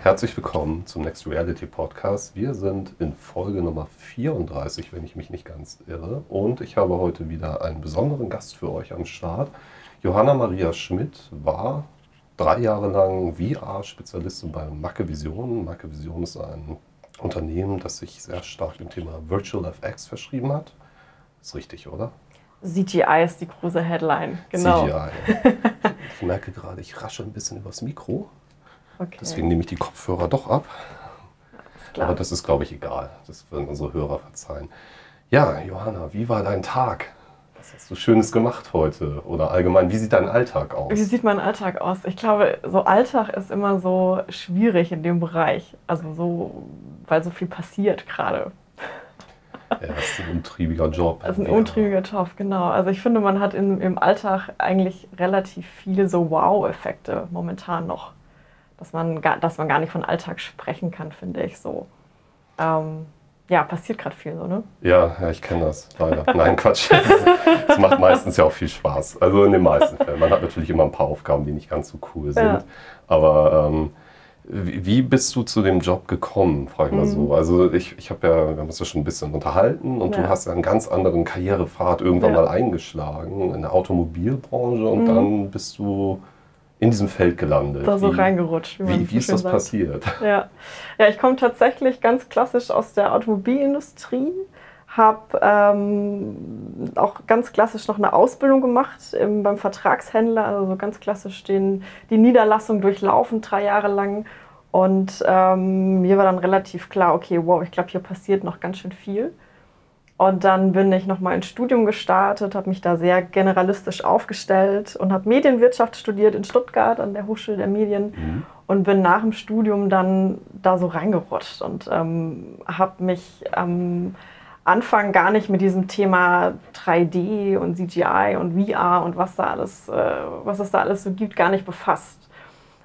Herzlich willkommen zum Next Reality Podcast. Wir sind in Folge Nummer 34, wenn ich mich nicht ganz irre. Und ich habe heute wieder einen besonderen Gast für euch am Start. Johanna Maria Schmidt war drei Jahre lang VR-Spezialistin bei Macke Vision. Macke Vision ist ein Unternehmen, das sich sehr stark dem Thema Virtual FX verschrieben hat. Ist richtig, oder? CGI ist die große Headline, genau. CGI. Ich merke gerade, ich rasche ein bisschen übers Mikro. Okay. Deswegen nehme ich die Kopfhörer doch ab. Klar. Aber das ist, glaube ich, egal. Das würden unsere Hörer verzeihen. Ja, Johanna, wie war dein Tag? Was hast du Schönes gemacht heute? Oder allgemein, wie sieht dein Alltag aus? Wie sieht mein Alltag aus? Ich glaube, so Alltag ist immer so schwierig in dem Bereich. Also so, weil so viel passiert gerade. Ja, das ist ein umtriebiger Job. Das ist ein Ja. untriebiger Job, genau. Also ich finde, man hat in, im Alltag eigentlich relativ viele so Wow-Effekte momentan noch. Dass man, gar, dass man gar nicht von Alltag sprechen kann, finde ich so. Ähm, ja, passiert gerade viel so, ne? Ja, ja, ich kenne das, leider. Nein, Quatsch. Es macht meistens ja auch viel Spaß. Also in den meisten Fällen. Man hat natürlich immer ein paar Aufgaben, die nicht ganz so cool sind. Ja. Aber ähm, wie wie bist du zu dem Job gekommen, frage ich mal so. Also ich, ich habe ja, wir haben uns ja schon ein bisschen unterhalten und Mhm. Ja. du hast ja einen ganz anderen Karrierepfad irgendwann Ja. mal eingeschlagen in der Automobilbranche und Mhm. dann bist du in diesem Feld gelandet. Da so wie, reingerutscht. Wie, so wie ist das sagt. passiert? Ja. ja, ich komme tatsächlich ganz klassisch aus der Automobilindustrie, habe ähm, auch ganz klassisch noch eine Ausbildung gemacht im, beim Vertragshändler, also so ganz klassisch den, die Niederlassung durchlaufen, drei Jahre lang. Und ähm, mir war dann relativ klar, okay, wow, ich glaube, hier passiert noch ganz schön viel. Und dann bin ich nochmal ins Studium gestartet, habe mich da sehr generalistisch aufgestellt und habe Medienwirtschaft studiert in Stuttgart an der Hochschule der Medien Mhm. und bin nach dem Studium dann da so reingerutscht und ähm, habe mich am Anfang gar nicht mit diesem Thema 3D und CGI und VR und was da alles, äh, was es da alles so gibt, gar nicht befasst.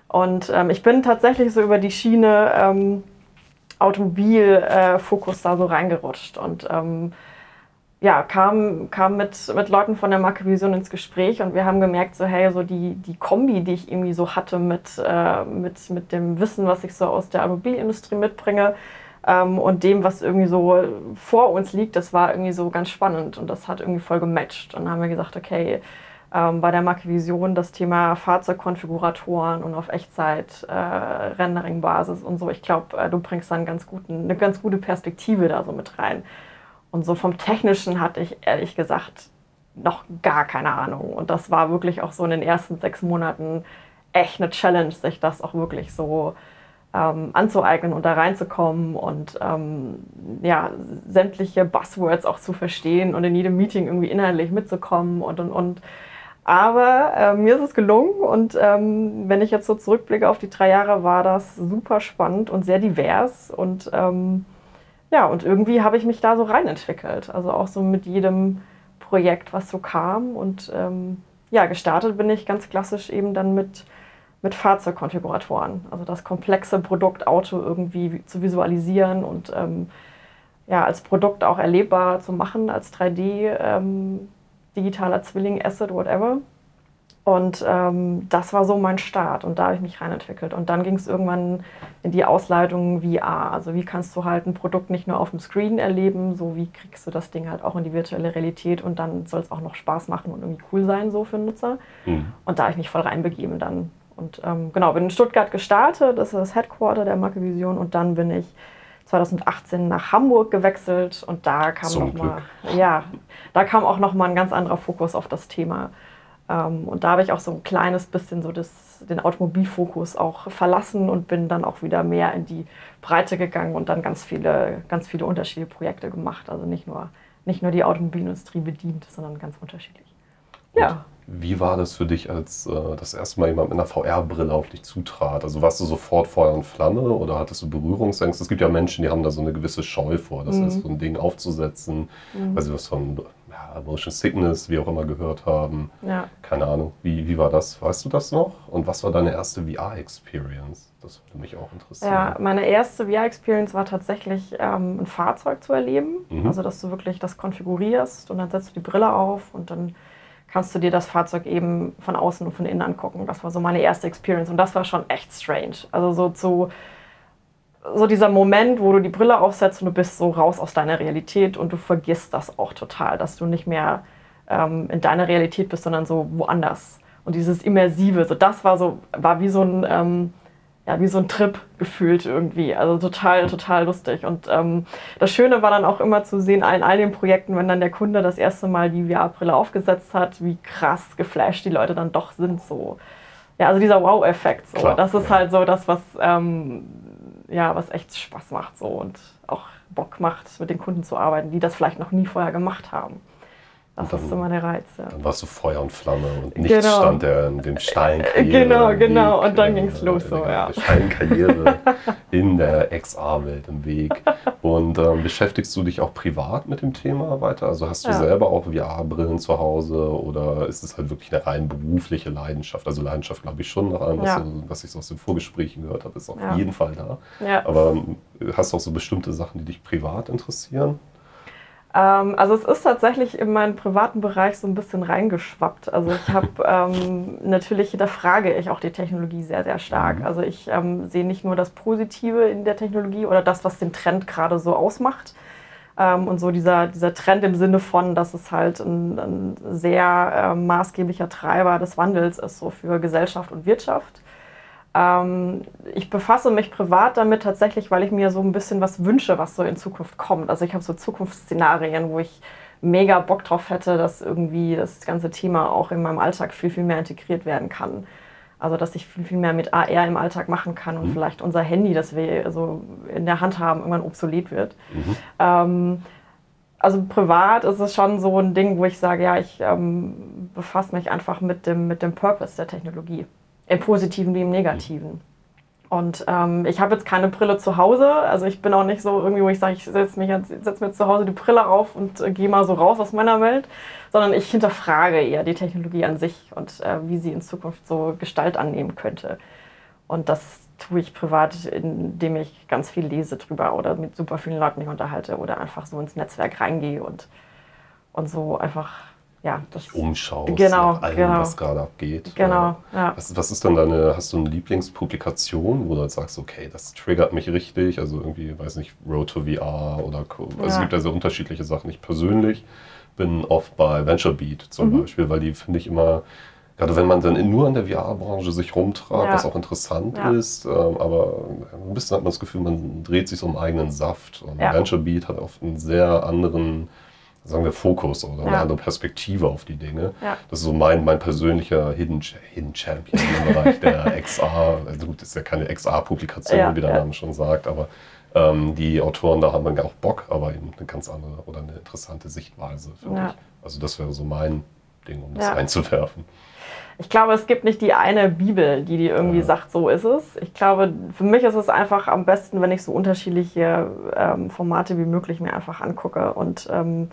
Und ähm, ich bin tatsächlich so über die Schiene ähm, Automobilfokus da so reingerutscht und ähm, ja, kam, kam mit, mit Leuten von der Marke Vision ins Gespräch und wir haben gemerkt, so hey, so die, die Kombi, die ich irgendwie so hatte mit, äh, mit, mit dem Wissen, was ich so aus der Automobilindustrie mitbringe ähm, und dem, was irgendwie so vor uns liegt, das war irgendwie so ganz spannend und das hat irgendwie voll gematcht. Und dann haben wir gesagt, okay, ähm, bei der Marke Vision das Thema Fahrzeugkonfiguratoren und auf Echtzeit äh, und so. Ich glaube, äh, du bringst dann eine ganz gute Perspektive da so mit rein. Und so vom Technischen hatte ich ehrlich gesagt noch gar keine Ahnung. Und das war wirklich auch so in den ersten sechs Monaten echt eine Challenge, sich das auch wirklich so ähm, anzueignen und da reinzukommen und ähm, ja, sämtliche Buzzwords auch zu verstehen und in jedem Meeting irgendwie inhaltlich mitzukommen und und und. Aber äh, mir ist es gelungen und ähm, wenn ich jetzt so zurückblicke auf die drei Jahre, war das super spannend und sehr divers und ähm, ja, und irgendwie habe ich mich da so reinentwickelt. Also auch so mit jedem Projekt, was so kam. Und ähm, ja, gestartet bin ich ganz klassisch eben dann mit, mit Fahrzeugkonfiguratoren. Also das komplexe Produkt Auto irgendwie zu visualisieren und ähm, ja, als Produkt auch erlebbar zu machen, als 3D, ähm, digitaler Zwilling, Asset, whatever. Und ähm, das war so mein Start und da habe ich mich reinentwickelt. Und dann ging es irgendwann in die Ausleitung VR. Also wie kannst du halt ein Produkt nicht nur auf dem Screen erleben, so wie kriegst du das Ding halt auch in die virtuelle Realität und dann soll es auch noch Spaß machen und irgendwie cool sein so für den Nutzer. Mhm. Und da habe ich mich voll reinbegeben dann. Und ähm, genau, bin in Stuttgart gestartet, das ist das Headquarter der Marke Vision und dann bin ich 2018 nach Hamburg gewechselt und da kam Zum noch mal, ja, da kam auch noch mal ein ganz anderer Fokus auf das Thema. Ähm, und da habe ich auch so ein kleines bisschen so das, den Automobilfokus auch verlassen und bin dann auch wieder mehr in die Breite gegangen und dann ganz viele, ganz viele unterschiedliche Projekte gemacht. Also nicht nur, nicht nur die Automobilindustrie bedient, sondern ganz unterschiedlich. Ja. Wie war das für dich, als äh, das erste Mal jemand mit einer VR-Brille auf dich zutrat? Also warst du sofort Feuer und Flamme oder hattest du Berührungsängste? Es gibt ja Menschen, die haben da so eine gewisse Scheu vor, das Mhm. ist so ein Ding aufzusetzen, Mhm. weil sie was von ja, Motion Sickness, wie auch immer, gehört haben. Ja. Keine Ahnung. Wie, wie war das? Weißt du das noch? Und was war deine erste VR-Experience? Das würde mich auch interessieren. Ja, meine erste VR-Experience war tatsächlich ähm, ein Fahrzeug zu erleben. Mhm. Also, dass du wirklich das konfigurierst und dann setzt du die Brille auf und dann kannst du dir das Fahrzeug eben von außen und von innen angucken. Das war so meine erste Experience und das war schon echt strange. Also so zu so dieser Moment, wo du die Brille aufsetzt und du bist so raus aus deiner Realität und du vergisst das auch total, dass du nicht mehr ähm, in deiner Realität bist, sondern so woanders. Und dieses Immersive, so das war so, war wie so ein, ähm, ja, wie so ein Trip gefühlt irgendwie. Also total, total lustig. Und ähm, das Schöne war dann auch immer zu sehen, in all den Projekten, wenn dann der Kunde das erste Mal die VR-Brille aufgesetzt hat, wie krass geflasht die Leute dann doch sind. So. Ja, also dieser Wow-Effekt. So. das ist ja. halt so das, was, ähm, ja, was echt Spaß macht so und auch Bock macht, mit den Kunden zu arbeiten, die das vielleicht noch nie vorher gemacht haben. Das dann, ist immer der Reiz. Ja. Dann warst du Feuer und Flamme und nichts genau. stand der in dem steilen äh, Karriere. Genau, genau. und dann ging es los so, ja. Der steilen Karriere in der XR-Welt im Weg. Und ähm, beschäftigst du dich auch privat mit dem Thema weiter? Also hast du ja. selber auch VR-Brillen zu Hause oder ist es halt wirklich eine rein berufliche Leidenschaft? Also Leidenschaft glaube ich schon nach allem, was, ja. was ich so aus den Vorgesprächen gehört habe, ist auf jeden Fall da. Aber ähm, hast du auch so bestimmte Sachen, die dich privat interessieren? Ähm, also es ist tatsächlich in meinen privaten Bereich so ein bisschen reingeschwappt. Also ich habe ähm, natürlich, da frage ich auch die Technologie sehr, sehr stark. Mhm. Also ich ähm, sehe nicht nur das Positive in der Technologie oder das, was den Trend gerade so ausmacht. Ähm, und so dieser, dieser Trend im Sinne von, dass es halt ein, ein sehr äh, maßgeblicher Treiber des Wandels ist, so für Gesellschaft und Wirtschaft. Ähm, ich befasse mich privat damit tatsächlich, weil ich mir so ein bisschen was wünsche, was so in Zukunft kommt. Also ich habe so Zukunftsszenarien, wo ich mega Bock drauf hätte, dass irgendwie das ganze Thema auch in meinem Alltag viel, viel mehr integriert werden kann. Also dass ich viel, viel mehr mit AR im Alltag machen kann und mhm. vielleicht unser Handy, das wir so in der Hand haben, irgendwann obsolet wird. Mhm. Ähm, also privat ist es schon so ein Ding, wo ich sage, ja, ich ähm, befasse mich einfach mit dem, mit dem Purpose der Technologie. Im Positiven wie im Negativen. Und ähm, ich habe jetzt keine Brille zu Hause. Also ich bin auch nicht so irgendwie, wo ich sage, ich setze setz mir zu Hause die Brille auf und äh, gehe mal so raus aus meiner Welt, sondern ich hinterfrage eher die Technologie an sich und äh, wie sie in Zukunft so Gestalt annehmen könnte. Und das tue ich privat, indem ich ganz viel lese drüber oder mit super vielen Leuten mich unterhalte oder einfach so ins Netzwerk reingehe und, und so einfach ja, das umschaust genau, allem, genau. was gerade abgeht. Genau. Ja. Was, was, ist dann deine, hast du eine Lieblingspublikation, wo du sagst, okay, das triggert mich richtig, also irgendwie, weiß nicht, Road to VR oder also ja. es gibt ja sehr unterschiedliche Sachen. Ich persönlich bin oft bei VentureBeat zum mhm. Beispiel, weil die finde ich immer, gerade wenn man dann nur in der VR-Branche sich rumtreibt, ja. was auch interessant ja. ist, ähm, aber ein bisschen hat man das Gefühl, man dreht sich so im eigenen Saft. Und ja. VentureBeat hat oft einen sehr anderen sagen wir, Fokus oder eine ja. andere Perspektive auf die Dinge. Ja. Das ist so mein, mein persönlicher Hidden, Hidden Champion im Bereich der XR. Also gut, das ist ja keine XR-Publikation, ja, wie der Name schon sagt, aber ähm, die Autoren da haben dann auch Bock, aber eben eine ganz andere oder eine interessante Sichtweise, finde ich. Also das wäre so mein Ding, um das einzuwerfen. Ich glaube, es gibt nicht die eine Bibel, die dir irgendwie sagt, so ist es. Ich glaube, für mich ist es einfach am besten, wenn ich so unterschiedliche ähm, Formate wie möglich mir einfach angucke und ähm,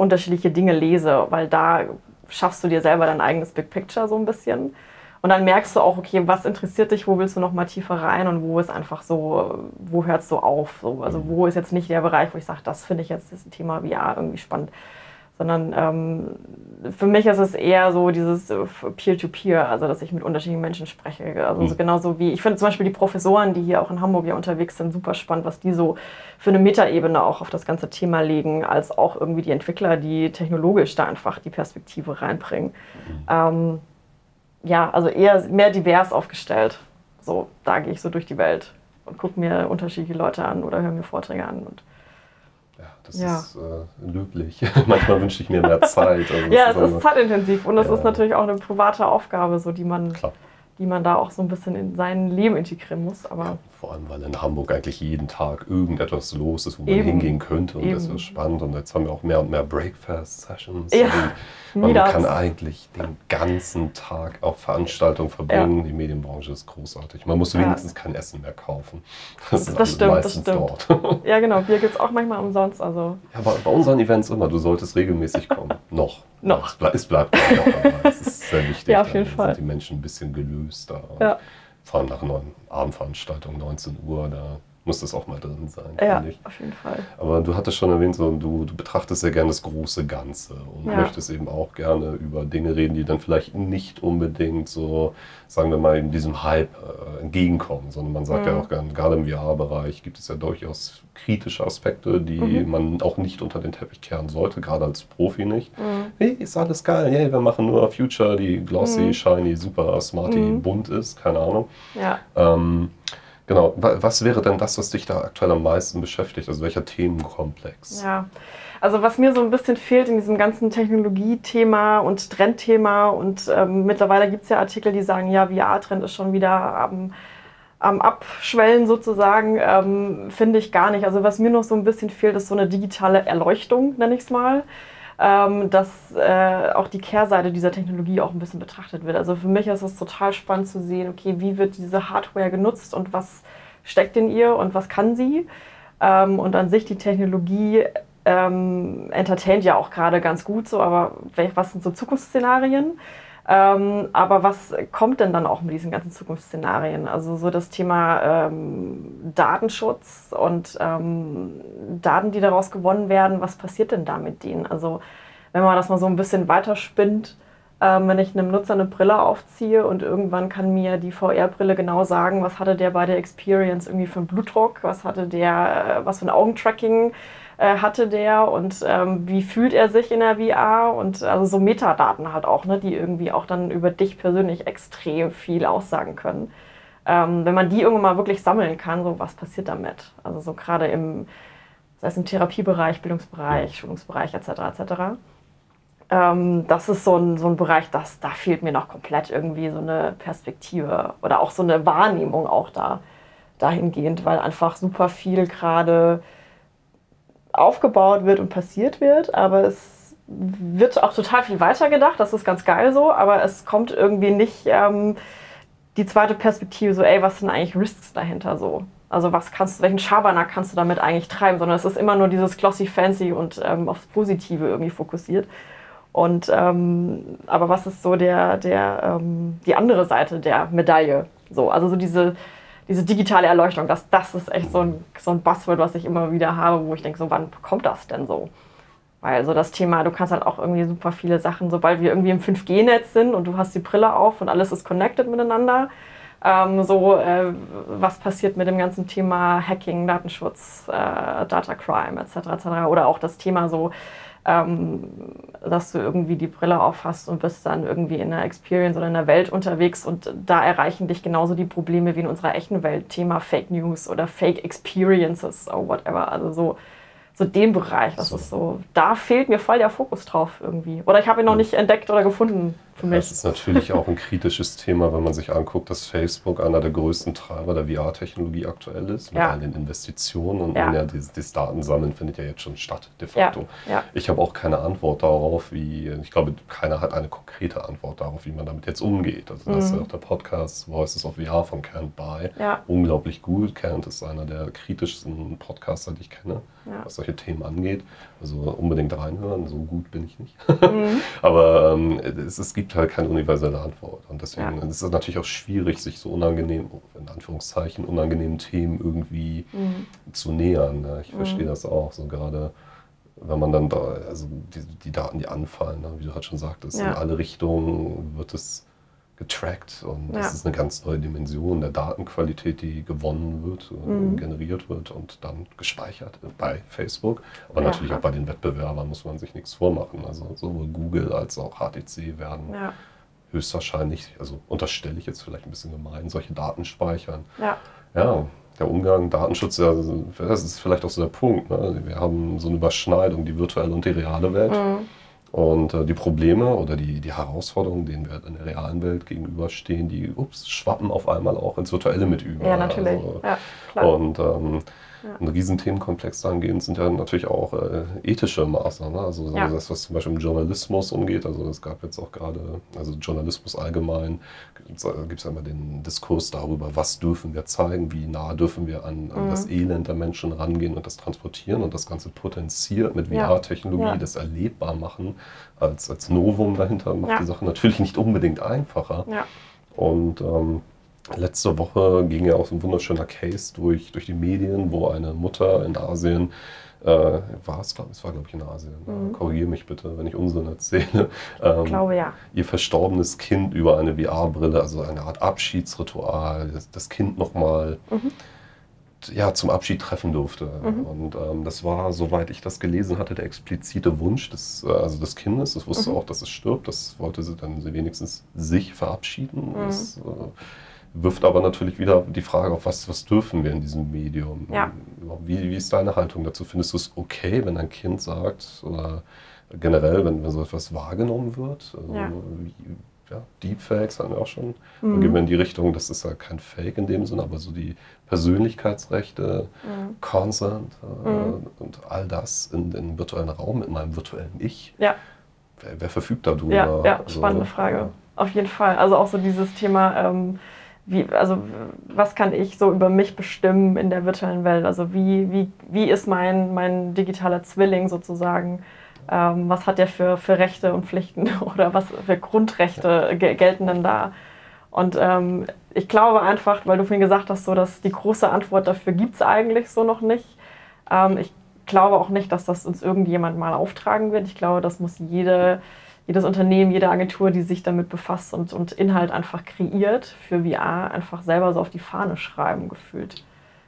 unterschiedliche Dinge lese, weil da schaffst du dir selber dein eigenes Big Picture so ein bisschen. Und dann merkst du auch, okay, was interessiert dich, wo willst du noch mal tiefer rein und wo ist einfach so, wo hörst du auf? So, also wo ist jetzt nicht der Bereich, wo ich sage, das finde ich jetzt das Thema VR irgendwie spannend sondern ähm, für mich ist es eher so dieses äh, Peer-to-Peer, -Peer, also dass ich mit unterschiedlichen Menschen spreche. Also mhm. genauso wie, ich finde zum Beispiel die Professoren, die hier auch in Hamburg ja unterwegs sind, super spannend, was die so für eine Metaebene auch auf das ganze Thema legen, als auch irgendwie die Entwickler, die technologisch da einfach die Perspektive reinbringen. Mhm. Ähm, ja, also eher mehr divers aufgestellt. So, da gehe ich so durch die Welt und gucke mir unterschiedliche Leute an oder höre mir Vorträge an. Und das ja. ist äh, löblich. Manchmal wünsche ich mir mehr Zeit. Also ja, es ist, ist zeitintensiv und es ja. ist natürlich auch eine private Aufgabe, so die man, die man da auch so ein bisschen in sein Leben integrieren muss. Aber vor allem, weil in Hamburg eigentlich jeden Tag irgendetwas los ist, wo man Eben. hingehen könnte und Eben. das ist spannend. Und jetzt haben wir auch mehr und mehr Breakfast-Sessions. Ja. Man kann eigentlich den ganzen Tag auf Veranstaltungen verbringen. Ja. Die Medienbranche ist großartig. Man muss wenigstens kein Essen mehr kaufen. Das, das ist stimmt, meistens das stimmt. dort. Ja, genau. Bier gibt es auch manchmal umsonst. Also. Ja, bei, bei unseren Events immer. Du solltest regelmäßig kommen. Noch. noch. Es, ble es bleibt noch. Das ist sehr wichtig. Ja, auf jeden Fall. Sind die Menschen ein bisschen gelöster. Ja. Allem nach Abendveranstaltung, 19 Uhr, da muss das auch mal drin sein, Ja, finde ich. auf jeden Fall. Aber du hattest schon erwähnt, so, du, du betrachtest sehr gerne das große Ganze und Ja. möchtest eben auch gerne über Dinge reden, die dann vielleicht nicht unbedingt so, sagen wir mal, in diesem Hype äh, entgegenkommen, sondern man sagt ja Mhm. auch gerne, gerade im VR-Bereich gibt es ja durchaus kritische Aspekte, die Mhm. man auch nicht unter den Teppich kehren sollte, gerade als Profi nicht. Mhm. Hey, ist alles geil, hey, wir machen nur Future, die glossy, Mhm. shiny, super smarty, Mhm. bunt ist, keine Ahnung. Ja. Ähm, genau, wa- was wäre denn das, was dich da aktuell am meisten beschäftigt? Also welcher Themenkomplex? Ja, also was mir so ein bisschen fehlt in diesem ganzen Technologie-Thema und Trendthema und ähm, mittlerweile gibt es ja Artikel, die sagen, ja, VR-Trend ist schon wieder am, am Abschwellen sozusagen, ähm, finde ich gar nicht. Also was mir noch so ein bisschen fehlt, ist so eine digitale Erleuchtung, nenne ich es mal. Ähm, dass äh, auch die Kehrseite dieser Technologie auch ein bisschen betrachtet wird. Also für mich ist es total spannend zu sehen, okay, wie wird diese Hardware genutzt und was steckt in ihr und was kann sie. Ähm, und an sich die Technologie ähm, entertaint ja auch gerade ganz gut so, aber was sind so Zukunftsszenarien? Ähm, aber was kommt denn dann auch mit diesen ganzen Zukunftsszenarien? Also so das Thema ähm, Datenschutz und ähm, Daten, die daraus gewonnen werden, was passiert denn da mit denen? Also wenn man das mal so ein bisschen weiterspinnt, ähm, wenn ich einem Nutzer eine Brille aufziehe und irgendwann kann mir die VR-Brille genau sagen, was hatte der bei der Experience irgendwie für einen Blutdruck, was hatte der, äh, was für ein Augentracking äh, hatte der und ähm, wie fühlt er sich in der VR und also so Metadaten halt auch, ne, die irgendwie auch dann über dich persönlich extrem viel aussagen können. Ähm, wenn man die irgendwann mal wirklich sammeln kann, so was passiert damit? Also so gerade im, sei es im Therapiebereich, Bildungsbereich, Schulungsbereich etc. etc. Ähm, das ist so ein, so ein Bereich, das, da fehlt mir noch komplett irgendwie so eine Perspektive oder auch so eine Wahrnehmung auch da dahingehend, weil einfach super viel gerade aufgebaut wird und passiert wird, aber es wird auch total viel weitergedacht, das ist ganz geil so, aber es kommt irgendwie nicht ähm, die zweite Perspektive, so ey, was sind eigentlich Risks dahinter so? Also was kannst du, welchen Schabernack kannst du damit eigentlich treiben, sondern es ist immer nur dieses glossy fancy und ähm, aufs Positive irgendwie fokussiert. Und ähm, aber was ist so der, der, ähm, die andere Seite der Medaille? So, also so diese, diese digitale Erleuchtung, das, das ist echt so ein, so ein Buzzword, was ich immer wieder habe, wo ich denke, so wann kommt das denn so? Weil so das Thema, du kannst halt auch irgendwie super viele Sachen, sobald wir irgendwie im 5G-Netz sind und du hast die Brille auf und alles ist connected miteinander, ähm, so äh, was passiert mit dem ganzen Thema Hacking, Datenschutz, äh, Data Crime etc. etc. Oder auch das Thema so, ähm, dass du irgendwie die Brille auf hast und bist dann irgendwie in einer Experience oder in der Welt unterwegs und da erreichen dich genauso die Probleme wie in unserer echten Welt. Thema Fake News oder Fake Experiences oder whatever. Also so, so den Bereich, das So. ist so, da fehlt mir voll der Fokus drauf irgendwie. Oder ich habe ihn noch nicht entdeckt oder gefunden. Das ist natürlich auch ein kritisches Thema, wenn man sich anguckt, dass Facebook einer der größten Treiber der VR-Technologie aktuell ist, mit Ja. all den Investitionen und Ja. ja. dieses, dieses Datensammeln findet ja jetzt schon statt, de facto. ja. Ich habe auch keine Antwort darauf, wie, ich glaube, keiner hat eine konkrete Antwort darauf, wie man damit jetzt umgeht. Also das ist ja auch der Podcast Voices of VR von Kent By. Mhm. Unglaublich gut. Kent ist einer der kritischsten Podcaster, die ich kenne, was solche Themen angeht. Also unbedingt reinhören, so gut bin ich nicht. Mhm. Aber ähm, es, es gibt halt keine universelle Antwort. Und deswegen Ja. ist es natürlich auch schwierig, sich so unangenehm, in Anführungszeichen, unangenehmen Themen irgendwie Mhm. zu nähern. Ne? Ich verstehe das auch. So gerade wenn man dann da, also die, die Daten, die anfallen, ne? wie du halt schon sagtest, Ja. in alle Richtungen wird es getrackt und Ja. das ist eine ganz neue Dimension der Datenqualität, die gewonnen wird, Mhm. generiert wird und dann gespeichert bei Facebook. Aber Ja. natürlich auch bei den Wettbewerbern muss man sich nichts vormachen. Also sowohl Google als auch HTC werden Ja, höchstwahrscheinlich, also unterstelle ich jetzt vielleicht ein bisschen gemein, solche Daten speichern. ja, Ja, der Umgang, Datenschutz, das ist vielleicht auch so der Punkt. Ne? Wir haben so eine Überschneidung, die virtuelle und die reale Welt. Mhm. Und äh, die Probleme oder die, die Herausforderungen, denen wir in der realen Welt gegenüberstehen, die ups, schwappen auf einmal auch ins Virtuelle mit über. ja natürlich. Also, ja, klar. und ähm, Ja. ein Riesenthemenkomplex dahingehend sind ja natürlich auch äh, ethische Maßnahmen. ne? Also so Ja. das, was zum Beispiel im Journalismus umgeht. Also es gab jetzt auch gerade, also Journalismus allgemein, gibt es ja immer den Diskurs darüber, was dürfen wir zeigen, wie nah dürfen wir an, an Mhm. das Elend der Menschen rangehen und das transportieren und das Ganze potenziert mit. VR-Technologie, Ja. das erlebbar machen als, als Novum dahinter macht die Sache natürlich nicht unbedingt einfacher. ja. Und ähm, letzte Woche ging ja auch so ein wunderschöner Case durch, durch die Medien, wo eine Mutter in Asien äh, war es, glaube es war, glaube ich, in Asien. Mhm. Korrigiere mich bitte, wenn ich Unsinn erzähle. Ähm, ich glaube, ja. Ihr verstorbenes Kind über eine VR-Brille, also eine Art Abschiedsritual, das, das Kind nochmal mhm. ja, zum Abschied treffen durfte. Mhm. Und ähm, das war, soweit ich das gelesen hatte, der explizite Wunsch des, äh, also des Kindes. Das wusste mhm. auch, dass es stirbt. Das wollte sie dann wenigstens sich verabschieden. Mhm. Das, äh, wirft aber natürlich wieder die Frage auf, was, was dürfen wir in diesem Medium? Ja. Wie, wie ist deine Haltung dazu? Findest du es okay, wenn ein Kind sagt, oder generell, wenn, wenn so etwas wahrgenommen wird? Also, ja. Wie, ja, Deepfakes haben wir auch schon. Mhm. Dann gehen wir in die Richtung, das ist ja kein Fake in dem Sinne, aber so die Persönlichkeitsrechte, mhm. Consent äh, mhm. und all das in den virtuellen Raum mit meinem virtuellen Ich. Ja. Wer, wer verfügt darüber? Ja, ja spannende also, Frage. Ja. Auf jeden Fall. Also auch so dieses Thema. Ähm, wie, also was kann ich so über mich bestimmen in der virtuellen Welt? Also wie, wie, wie ist mein, mein digitaler Zwilling sozusagen? Ähm, was hat der für, für Rechte und Pflichten oder was für Grundrechte gelten denn da? Und ähm, ich glaube einfach, weil du vorhin gesagt hast, so, dass die große Antwort dafür gibt es eigentlich so noch nicht. Ähm, ich glaube auch nicht, dass das uns irgendjemand mal auftragen wird. Ich glaube, das muss jede jedes Unternehmen, jede Agentur, die sich damit befasst und, und Inhalt einfach kreiert für VR, einfach selber so auf die Fahne schreiben gefühlt.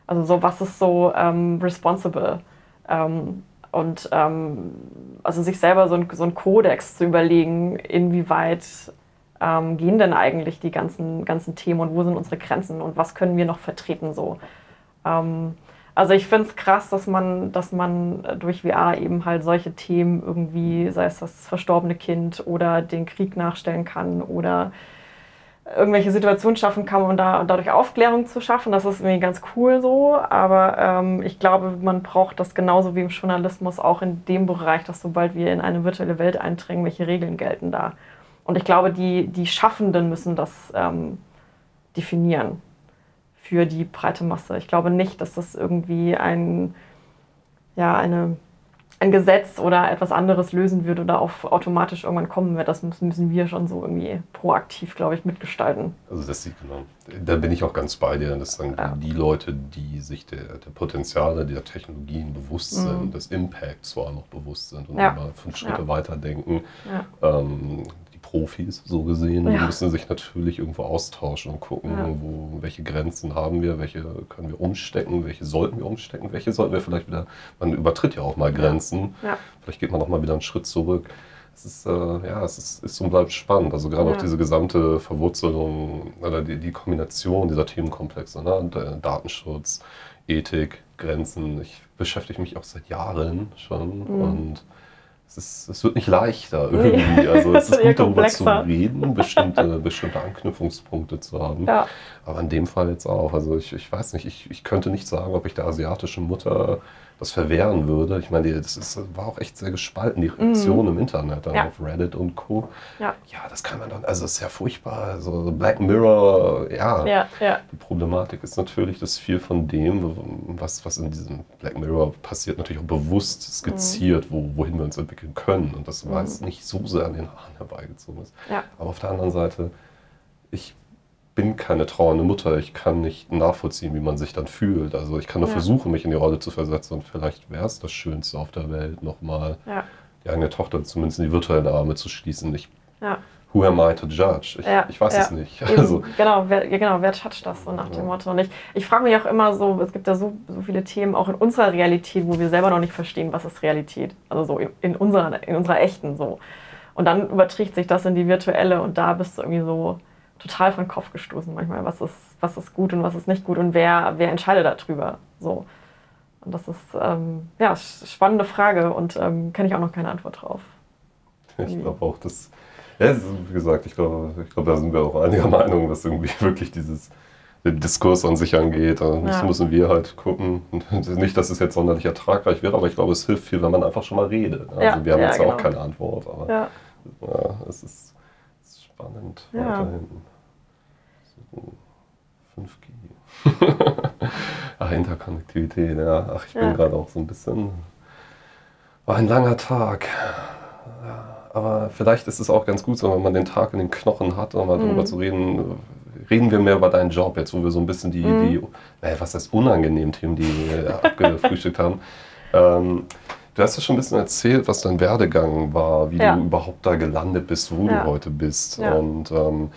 Also so, was ist so ähm, responsible? Ähm, und ähm, also sich selber so ein, so ein Kodex zu überlegen, inwieweit ähm, gehen denn eigentlich die ganzen, ganzen Themen und wo sind unsere Grenzen und was können wir noch vertreten so. Ähm, also ich finde es krass, dass man, dass man durch VR eben halt solche Themen irgendwie, sei es das verstorbene Kind oder den Krieg nachstellen kann oder irgendwelche Situationen schaffen kann, um da, dadurch Aufklärung zu schaffen. Das ist irgendwie ganz cool so. Aber ähm, ich glaube, man braucht das genauso wie im Journalismus auch in dem Bereich, dass sobald wir in eine virtuelle Welt eindringen, welche Regeln gelten da. Und ich glaube, die, die Schaffenden müssen das ähm, definieren für die breite Masse. Ich glaube nicht, dass das irgendwie ein, ja, eine, ein Gesetz oder etwas anderes lösen wird oder auf automatisch irgendwann kommen wird. Das müssen wir schon so irgendwie proaktiv, glaube ich, mitgestalten. Also das sieht genau. Da bin ich auch ganz bei dir. Das sagen ja. die Leute, die sich der, der Potenziale der Technologien bewusst mhm. sind, des Impacts zwar noch bewusst sind und ja. immer fünf Schritte ja. weiter denken, ähm, Profis so gesehen, ja. müssen sich natürlich irgendwo austauschen und gucken, ja. wo, welche Grenzen haben wir, welche können wir umstecken, welche sollten wir umstecken, welche sollten wir vielleicht wieder, man übertritt ja auch mal Grenzen, ja. vielleicht geht man auch mal wieder einen Schritt zurück. Es ist, äh, ja, es ist, ist und bleibt spannend. Also gerade auch diese gesamte Verwurzelung oder die, die Kombination dieser Themenkomplexe, ne? Äh, Datenschutz, Ethik, Grenzen. Ich beschäftige mich auch seit Jahren schon mhm. und es, ist, es wird nicht leichter irgendwie. Also es ist gut darüber zu reden, bestimmte, bestimmte Anknüpfungspunkte zu haben. Ja. Aber in dem Fall jetzt auch. Also ich, ich weiß nicht, ich, ich könnte nicht sagen, ob ich der asiatischen Mutter das verwehren würde. Ich meine, das ist, war auch echt sehr gespalten, die Reaktion mm. im Internet, ja. auf Reddit und Co. Ja. ja, das kann man dann, also es ist ja furchtbar. Also Black Mirror, ja. ja, ja. Die Problematik ist natürlich, dass viel von dem, was, was in diesem Black Mirror passiert, natürlich auch bewusst skizziert, mm. wo, wohin wir uns entwickeln können. Und das war jetzt nicht so sehr an den Haaren herbeigezogen ist. Ja. Aber auf der anderen Seite, ich bin keine trauernde Mutter. Ich kann nicht nachvollziehen, wie man sich dann fühlt. Also ich kann nur ja. versuchen, mich in die Rolle zu versetzen und vielleicht wäre es das Schönste auf der Welt, nochmal ja. die eigene Tochter zumindest in die virtuellen Arme zu schließen. Ich, ja. Who am I to judge? Ich, ich weiß es nicht. Also, genau, wer, genau, wer judgt das so nach dem Motto? Und ich, ich frage mich auch immer so, es gibt ja so, so viele Themen auch in unserer Realität, wo wir selber noch nicht verstehen, was ist Realität. Also so in, in, unserer, in unserer echten so. Und dann überträgt sich das in die virtuelle und da bist du irgendwie so, total von Kopf gestoßen manchmal, was ist, was ist gut und was ist nicht gut und wer, wer entscheidet darüber. So. Und das ist ähm, ja spannende Frage und ähm, kenne ich auch noch keine Antwort drauf. Ich glaube auch, dass, ja, wie gesagt, ich glaube, ich glaube, da sind wir auch einiger Meinung, dass irgendwie wirklich dieses den Diskurs an sich angeht. Da ja. müssen wir halt gucken. Nicht, dass es jetzt sonderlich ertragreich wäre, aber ich glaube, es hilft viel, wenn man einfach schon mal redet. Also ja, wir haben ja, jetzt genau. auch keine Antwort, aber es, ist, es ist spannend weiterhin. 5G. Ach, Interkonnektivität, ja. Ach, ich bin ja. gerade auch so ein bisschen. War ein langer Tag. Ja, aber vielleicht ist es auch ganz gut, so, wenn man den Tag in den Knochen hat, um mal mhm. darüber zu reden, reden wir mehr über deinen Job, jetzt wo wir so ein bisschen die, mhm. die naja, was heißt unangenehmen Themen, die wir abgefrühstückt haben. Ähm, du hast ja schon ein bisschen erzählt, was dein Werdegang war, wie ja. du überhaupt da gelandet bist, wo ja. du heute bist. Ja. Und ähm,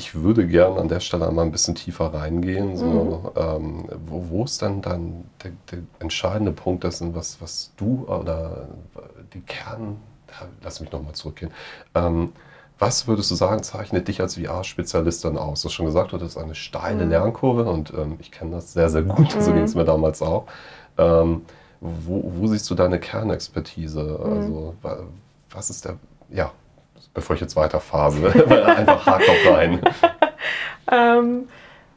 ich würde gerne an der Stelle einmal ein bisschen tiefer reingehen. So, mhm. ähm, wo, wo, ist dann dann der, der, entscheidende Punkt dessen, was, was du oder die Kern, lass mich nochmal zurückgehen. Ähm, was würdest du sagen, zeichnet dich als VR-Spezialist dann aus? Du hast schon gesagt, das ist eine steile mhm. Lernkurve und ähm, ich kenne das sehr, sehr gut. Mhm. So ging es mir damals auch. Ähm, wo, wo, siehst du deine Kernexpertise? Mhm. Also, was ist der, ja, bevor ich jetzt weiter phase, einfach hakt doch rein. ähm,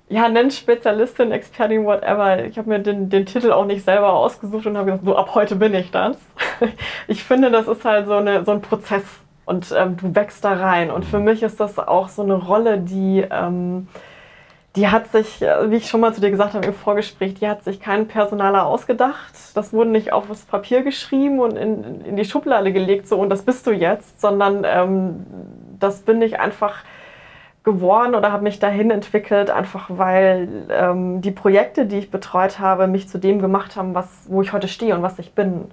ja, nenn Spezialistin, Expertin, whatever. Ich habe mir den, den Titel auch nicht selber ausgesucht und habe gesagt, so ab heute bin ich das. ich finde, das ist halt so, eine, so ein Prozess und ähm, du wächst da rein. Und für mhm. mich ist das auch so eine Rolle, die, ähm, die hat sich, äh, wie ich schon mal zu dir gesagt habe im Vorgespräch, die hat sich kein Personaler ausgedacht. Das wurde nicht auf das Papier geschrieben und in, in die Schublade gelegt, so und das bist du jetzt, sondern ähm, das bin ich einfach geworden oder habe mich dahin entwickelt, einfach weil ähm, die Projekte, die ich betreut habe, mich zu dem gemacht haben, was, wo ich heute stehe und was ich bin.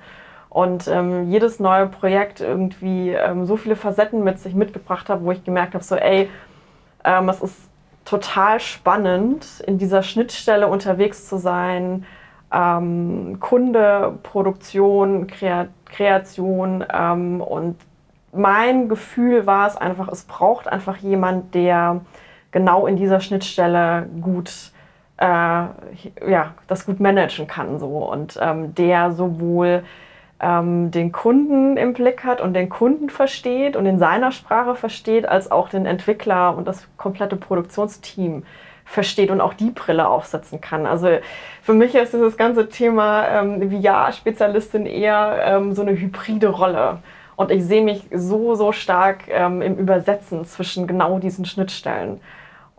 Und ähm, jedes neue Projekt irgendwie ähm, so viele Facetten mit sich mitgebracht hat, wo ich gemerkt habe, so ey, ähm, es ist total spannend, in dieser Schnittstelle unterwegs zu sein. Ähm, Kunde, Produktion, Krea Kreation ähm, und mein Gefühl war es einfach, es braucht einfach jemand, der genau in dieser Schnittstelle gut äh, ja, das gut managen kann so und ähm, der sowohl ähm, den Kunden im Blick hat und den Kunden versteht und in seiner Sprache versteht, als auch den Entwickler und das komplette Produktionsteam versteht und auch die Brille aufsetzen kann. Also für mich ist dieses ganze Thema ähm, VR-Spezialistin eher ähm, so eine hybride Rolle. Und ich sehe mich so, so stark ähm, im Übersetzen zwischen genau diesen Schnittstellen.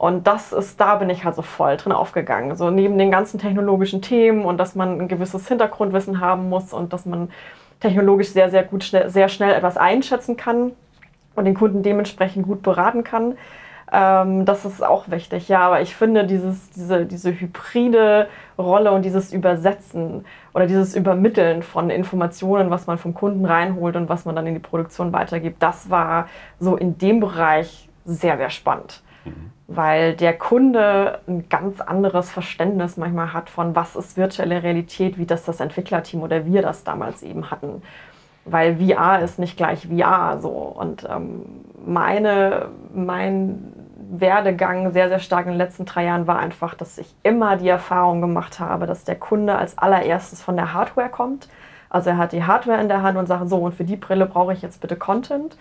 Und das ist, da bin ich halt so voll drin aufgegangen. So neben den ganzen technologischen Themen und dass man ein gewisses Hintergrundwissen haben muss und dass man technologisch sehr, sehr gut, schnell, sehr schnell etwas einschätzen kann und den Kunden dementsprechend gut beraten kann. Ähm, das ist auch wichtig, ja. Aber ich finde, dieses, diese, diese hybride Rolle und dieses Übersetzen oder dieses Übermitteln von Informationen, was man vom Kunden reinholt und was man dann in die Produktion weitergibt, das war so in dem Bereich sehr, sehr spannend. Mhm weil der Kunde ein ganz anderes Verständnis manchmal hat von, was ist virtuelle Realität, wie das das Entwicklerteam oder wir das damals eben hatten. Weil VR ist nicht gleich VR so. Und ähm, meine, mein Werdegang sehr, sehr stark in den letzten drei Jahren war einfach, dass ich immer die Erfahrung gemacht habe, dass der Kunde als allererstes von der Hardware kommt. Also er hat die Hardware in der Hand und sagt, so, und für die Brille brauche ich jetzt bitte Content.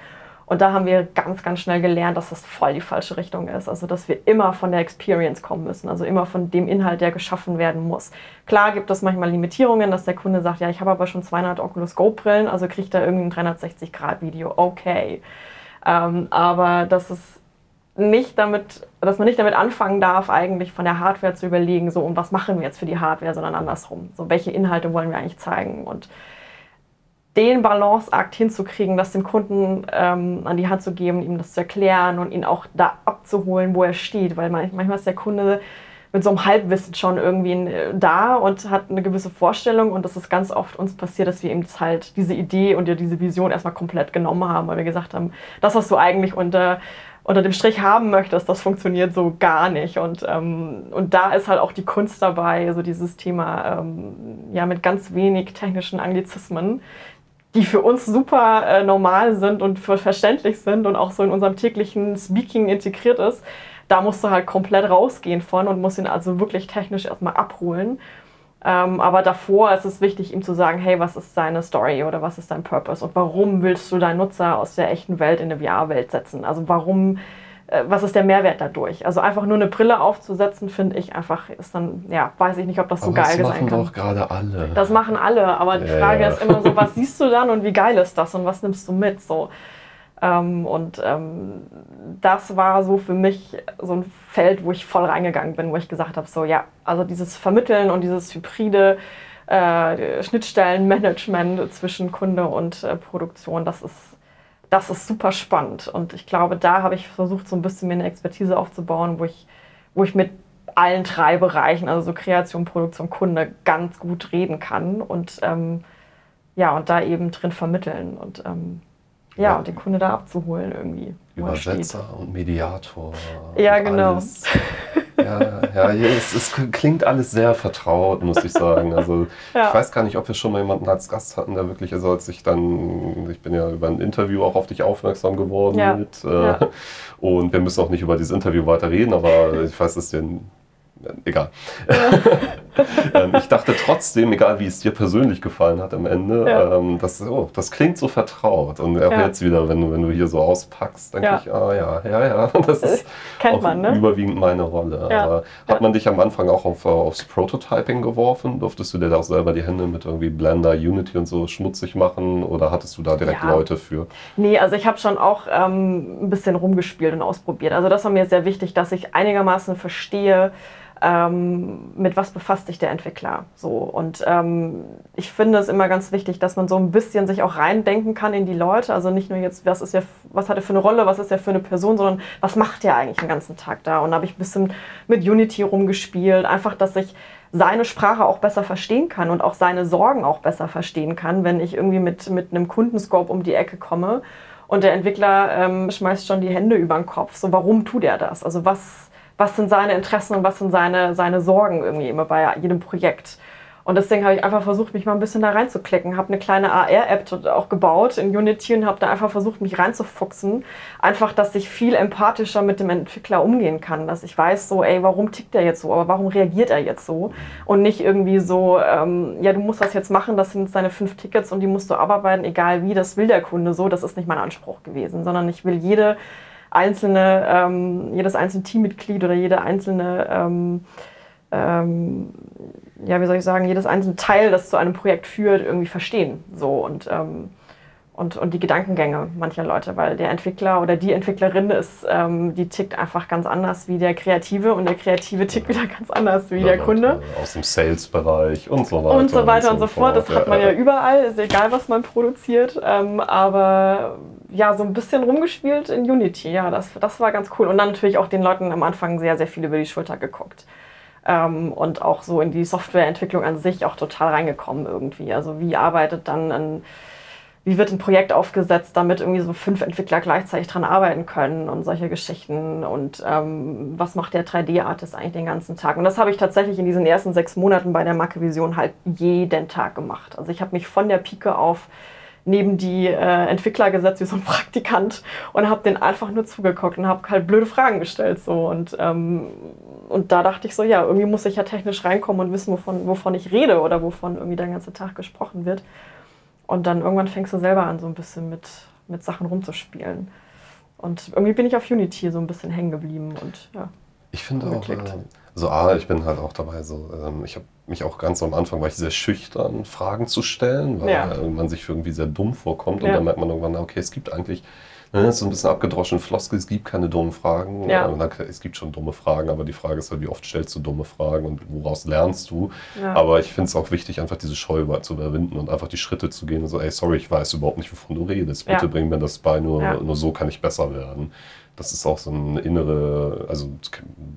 Und da haben wir ganz, ganz schnell gelernt, dass das voll die falsche Richtung ist. Also, dass wir immer von der Experience kommen müssen, also immer von dem Inhalt, der geschaffen werden muss. Klar gibt es manchmal Limitierungen, dass der Kunde sagt, ja, ich habe aber schon 200 Oculus Go-Brillen, also kriegt er irgendein 360-Grad-Video. Okay. Ähm, aber dass es nicht damit, dass man nicht damit anfangen darf, eigentlich von der Hardware zu überlegen, so, und was machen wir jetzt für die Hardware, sondern andersrum. So, welche Inhalte wollen wir eigentlich zeigen? Und den Balanceakt hinzukriegen, das dem Kunden ähm, an die Hand zu geben, ihm das zu erklären und ihn auch da abzuholen, wo er steht. Weil manchmal ist der Kunde mit so einem Halbwissen schon irgendwie äh, da und hat eine gewisse Vorstellung und das ist ganz oft uns passiert, dass wir ihm das halt diese Idee und ja diese Vision erstmal komplett genommen haben, weil wir gesagt haben, das, was du eigentlich unter unter dem Strich haben möchtest, das funktioniert so gar nicht. Und, ähm, und da ist halt auch die Kunst dabei, so dieses Thema ähm, ja mit ganz wenig technischen Anglizismen die für uns super äh, normal sind und verständlich sind und auch so in unserem täglichen Speaking integriert ist, da musst du halt komplett rausgehen von und musst ihn also wirklich technisch erstmal abholen. Ähm, aber davor ist es wichtig, ihm zu sagen, hey, was ist deine Story oder was ist dein Purpose und warum willst du deinen Nutzer aus der echten Welt in eine VR-Welt setzen? Also warum was ist der Mehrwert dadurch? Also einfach nur eine Brille aufzusetzen, finde ich einfach, ist dann, ja, weiß ich nicht, ob das so geil sein kann. Das machen doch gerade alle. Das machen alle, aber die Frage ja. ist immer so, was siehst du dann und wie geil ist das und was nimmst du mit? So. Ähm, und ähm, das war so für mich so ein Feld, wo ich voll reingegangen bin, wo ich gesagt habe, so ja, also dieses Vermitteln und dieses hybride äh, Schnittstellenmanagement zwischen Kunde und äh, Produktion, das ist das ist super spannend. Und ich glaube, da habe ich versucht, so ein bisschen mir eine Expertise aufzubauen, wo ich, wo ich mit allen drei Bereichen, also so Kreation, Produktion, Kunde, ganz gut reden kann und ähm, ja, und da eben drin vermitteln und ähm, ja, ja, und den Kunde da abzuholen irgendwie. Übersetzer und Mediator. Ja, und genau. Ja, ja es, es, klingt alles sehr vertraut, muss ich sagen. Also ja. ich weiß gar nicht, ob wir schon mal jemanden als Gast hatten, der wirklich, also als ich dann, ich bin ja über ein Interview auch auf dich aufmerksam geworden ja. mit, äh, und wir müssen auch nicht über dieses Interview weiter reden, aber ich weiß, dass dir egal. Ähm, ich dachte trotzdem, egal wie es dir persönlich gefallen hat am Ende, ja. ähm, das, oh, das klingt so vertraut. Und auch ja. jetzt wieder, wenn du, wenn du hier so auspackst, denke ja. ich, ah ja, ja, ja, das ist Kennt man, ne? überwiegend meine Rolle. Aber hat man dich am Anfang auch auf, aufs Prototyping geworfen? Durftest du dir da auch selber die Hände mit irgendwie Blender, Unity und so schmutzig machen oder hattest du da direkt Leute für? Nee, also ich habe schon auch ähm, ein bisschen rumgespielt und ausprobiert. Also das war mir sehr wichtig, dass ich einigermaßen verstehe, ähm, mit was befasst sich der Entwickler. So. Und ähm, ich finde es immer ganz wichtig, dass man so ein bisschen sich auch reindenken kann in die Leute. Also nicht nur jetzt, was ist ja, was hat er für eine Rolle, was ist er für eine Person, sondern was macht er eigentlich den ganzen Tag da? Und da habe ich ein bisschen mit Unity rumgespielt, einfach, dass ich seine Sprache auch besser verstehen kann und auch seine Sorgen auch besser verstehen kann, wenn ich irgendwie mit, mit einem Kundenscope um die Ecke komme und der Entwickler ähm, schmeißt schon die Hände über den Kopf. So, warum tut er das? Also was was sind seine Interessen und was sind seine, seine Sorgen irgendwie immer bei jedem Projekt. Und deswegen habe ich einfach versucht, mich mal ein bisschen da reinzuklicken. Habe eine kleine AR-App auch gebaut in Unity und habe da einfach versucht, mich reinzufuchsen. Einfach, dass ich viel empathischer mit dem Entwickler umgehen kann. Dass ich weiß, so, ey, warum tickt er jetzt so? Aber warum reagiert er jetzt so? Und nicht irgendwie so, ähm, ja, du musst das jetzt machen, das sind seine fünf Tickets und die musst du abarbeiten, egal wie, das will der Kunde so. Das ist nicht mein Anspruch gewesen, sondern ich will jede einzelne, ähm, jedes einzelne Teammitglied oder jede einzelne, ähm, ähm, ja, wie soll ich sagen, jedes einzelne Teil, das zu einem Projekt führt, irgendwie verstehen. So und, ähm, und, und die Gedankengänge mancher Leute, weil der Entwickler oder die Entwicklerin ist, ähm, die tickt einfach ganz anders wie der Kreative und der Kreative tickt wieder ganz anders wie ja, der Kunde. Aus dem Sales-Bereich und so weiter. Und so weiter und so, und so fort. Das hat man ja, ja überall, ist egal, was man produziert. Ähm, aber ja, so ein bisschen rumgespielt in Unity. Ja, das, das war ganz cool. Und dann natürlich auch den Leuten am Anfang sehr, sehr viel über die Schulter geguckt. Ähm, und auch so in die Softwareentwicklung an sich auch total reingekommen irgendwie. Also wie arbeitet dann ein, wie wird ein Projekt aufgesetzt, damit irgendwie so fünf Entwickler gleichzeitig dran arbeiten können und solche Geschichten. Und ähm, was macht der 3D-Artist eigentlich den ganzen Tag? Und das habe ich tatsächlich in diesen ersten sechs Monaten bei der Macke-Vision halt jeden Tag gemacht. Also ich habe mich von der Pike auf neben die äh, Entwickler gesetzt wie so ein Praktikant und habe den einfach nur zugeguckt und habe halt blöde Fragen gestellt so und ähm, und da dachte ich so ja irgendwie muss ich ja technisch reinkommen und wissen wovon wovon ich rede oder wovon irgendwie der ganze Tag gesprochen wird und dann irgendwann fängst du selber an so ein bisschen mit mit Sachen rumzuspielen und irgendwie bin ich auf Unity so ein bisschen hängen geblieben und ja ich finde auch äh, so A, ich bin halt auch dabei so ähm, ich habe mich auch ganz am Anfang war ich sehr schüchtern, Fragen zu stellen, weil ja. man sich irgendwie sehr dumm vorkommt. Und ja. dann merkt man irgendwann, okay, es gibt eigentlich, ne, so ein bisschen abgedroschen Floskel, es gibt keine dummen Fragen. Ja. Es gibt schon dumme Fragen, aber die Frage ist halt, wie oft stellst du dumme Fragen und woraus lernst du? Ja. Aber ich finde es auch wichtig, einfach diese Scheu zu überwinden und einfach die Schritte zu gehen und so, ey, sorry, ich weiß überhaupt nicht, wovon du redest. Bitte bring mir das bei, nur, nur so kann ich besser werden das ist auch so eine innere, also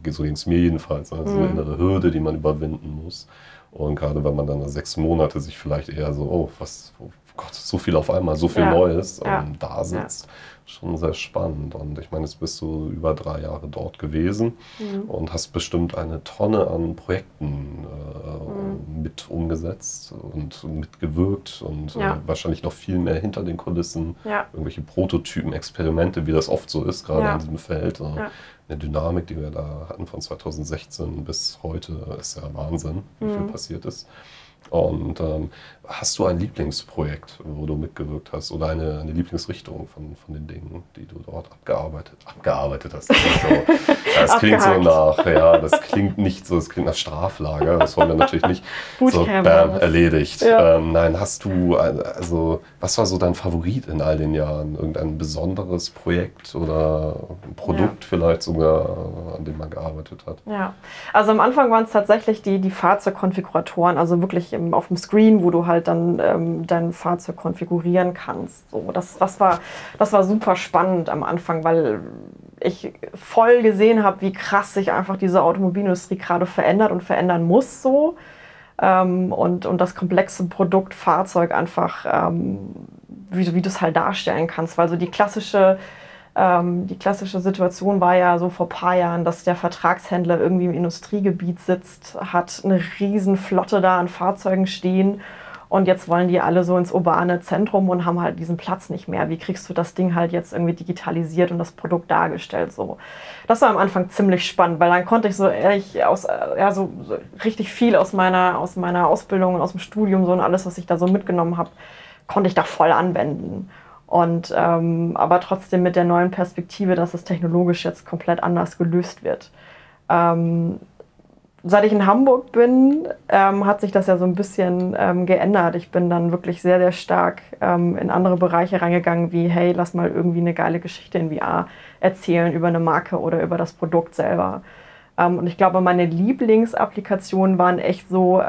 so ging es mir jedenfalls, also mhm. eine innere Hürde, die man überwinden muss. Und gerade wenn man dann sechs Monate sich vielleicht eher so, oh, was, oh Gott, so viel auf einmal, so viel ja. Neues ja. Ähm, da sitzt, ja. Schon sehr spannend. Und ich meine, jetzt bist du über drei Jahre dort gewesen mhm. und hast bestimmt eine Tonne an Projekten äh, mhm. mit umgesetzt und mitgewirkt und äh, wahrscheinlich noch viel mehr hinter den Kulissen, irgendwelche Prototypen, Experimente, wie das oft so ist, gerade in diesem Feld. Äh, eine Dynamik, die wir da hatten von 2016 bis heute, ist ja Wahnsinn, wie mhm. viel passiert ist. Und ähm, hast du ein Lieblingsprojekt, wo du mitgewirkt hast oder eine, eine Lieblingsrichtung von, von den Dingen, die du dort abgearbeitet, abgearbeitet hast? Also, das klingt so nach, ja, das klingt nicht so, das klingt nach Straflager, das wollen wir natürlich nicht. so, bam, erledigt. Ja. Ähm, nein, hast du, also, was war so dein Favorit in all den Jahren? Irgendein besonderes Projekt oder ein Produkt ja. vielleicht sogar, an dem man gearbeitet hat? Ja, also am Anfang waren es tatsächlich die, die Fahrzeugkonfiguratoren, also wirklich im, auf dem Screen, wo du halt dann ähm, dein Fahrzeug konfigurieren kannst. So, das, das, war, das war super spannend am Anfang, weil ich voll gesehen habe, wie krass sich einfach diese Automobilindustrie gerade verändert und verändern muss so. Ähm, und, und das komplexe Produkt Fahrzeug einfach, ähm, wie, wie du es halt darstellen kannst. Weil so die klassische ähm, die klassische Situation war ja so vor ein paar Jahren, dass der Vertragshändler irgendwie im Industriegebiet sitzt, hat eine riesen Flotte da an Fahrzeugen stehen und jetzt wollen die alle so ins urbane Zentrum und haben halt diesen Platz nicht mehr. Wie kriegst du das Ding halt jetzt irgendwie digitalisiert und das Produkt dargestellt? So, das war am Anfang ziemlich spannend, weil dann konnte ich so ehrlich aus, ja, so, so richtig viel aus meiner, aus meiner Ausbildung und aus dem Studium so und alles, was ich da so mitgenommen habe, konnte ich da voll anwenden. Und ähm, aber trotzdem mit der neuen Perspektive, dass es technologisch jetzt komplett anders gelöst wird. Ähm, seit ich in Hamburg bin, ähm, hat sich das ja so ein bisschen ähm, geändert. Ich bin dann wirklich sehr, sehr stark ähm, in andere Bereiche reingegangen, wie, hey, lass mal irgendwie eine geile Geschichte in VR erzählen über eine Marke oder über das Produkt selber. Ähm, und ich glaube, meine Lieblingsapplikationen waren echt so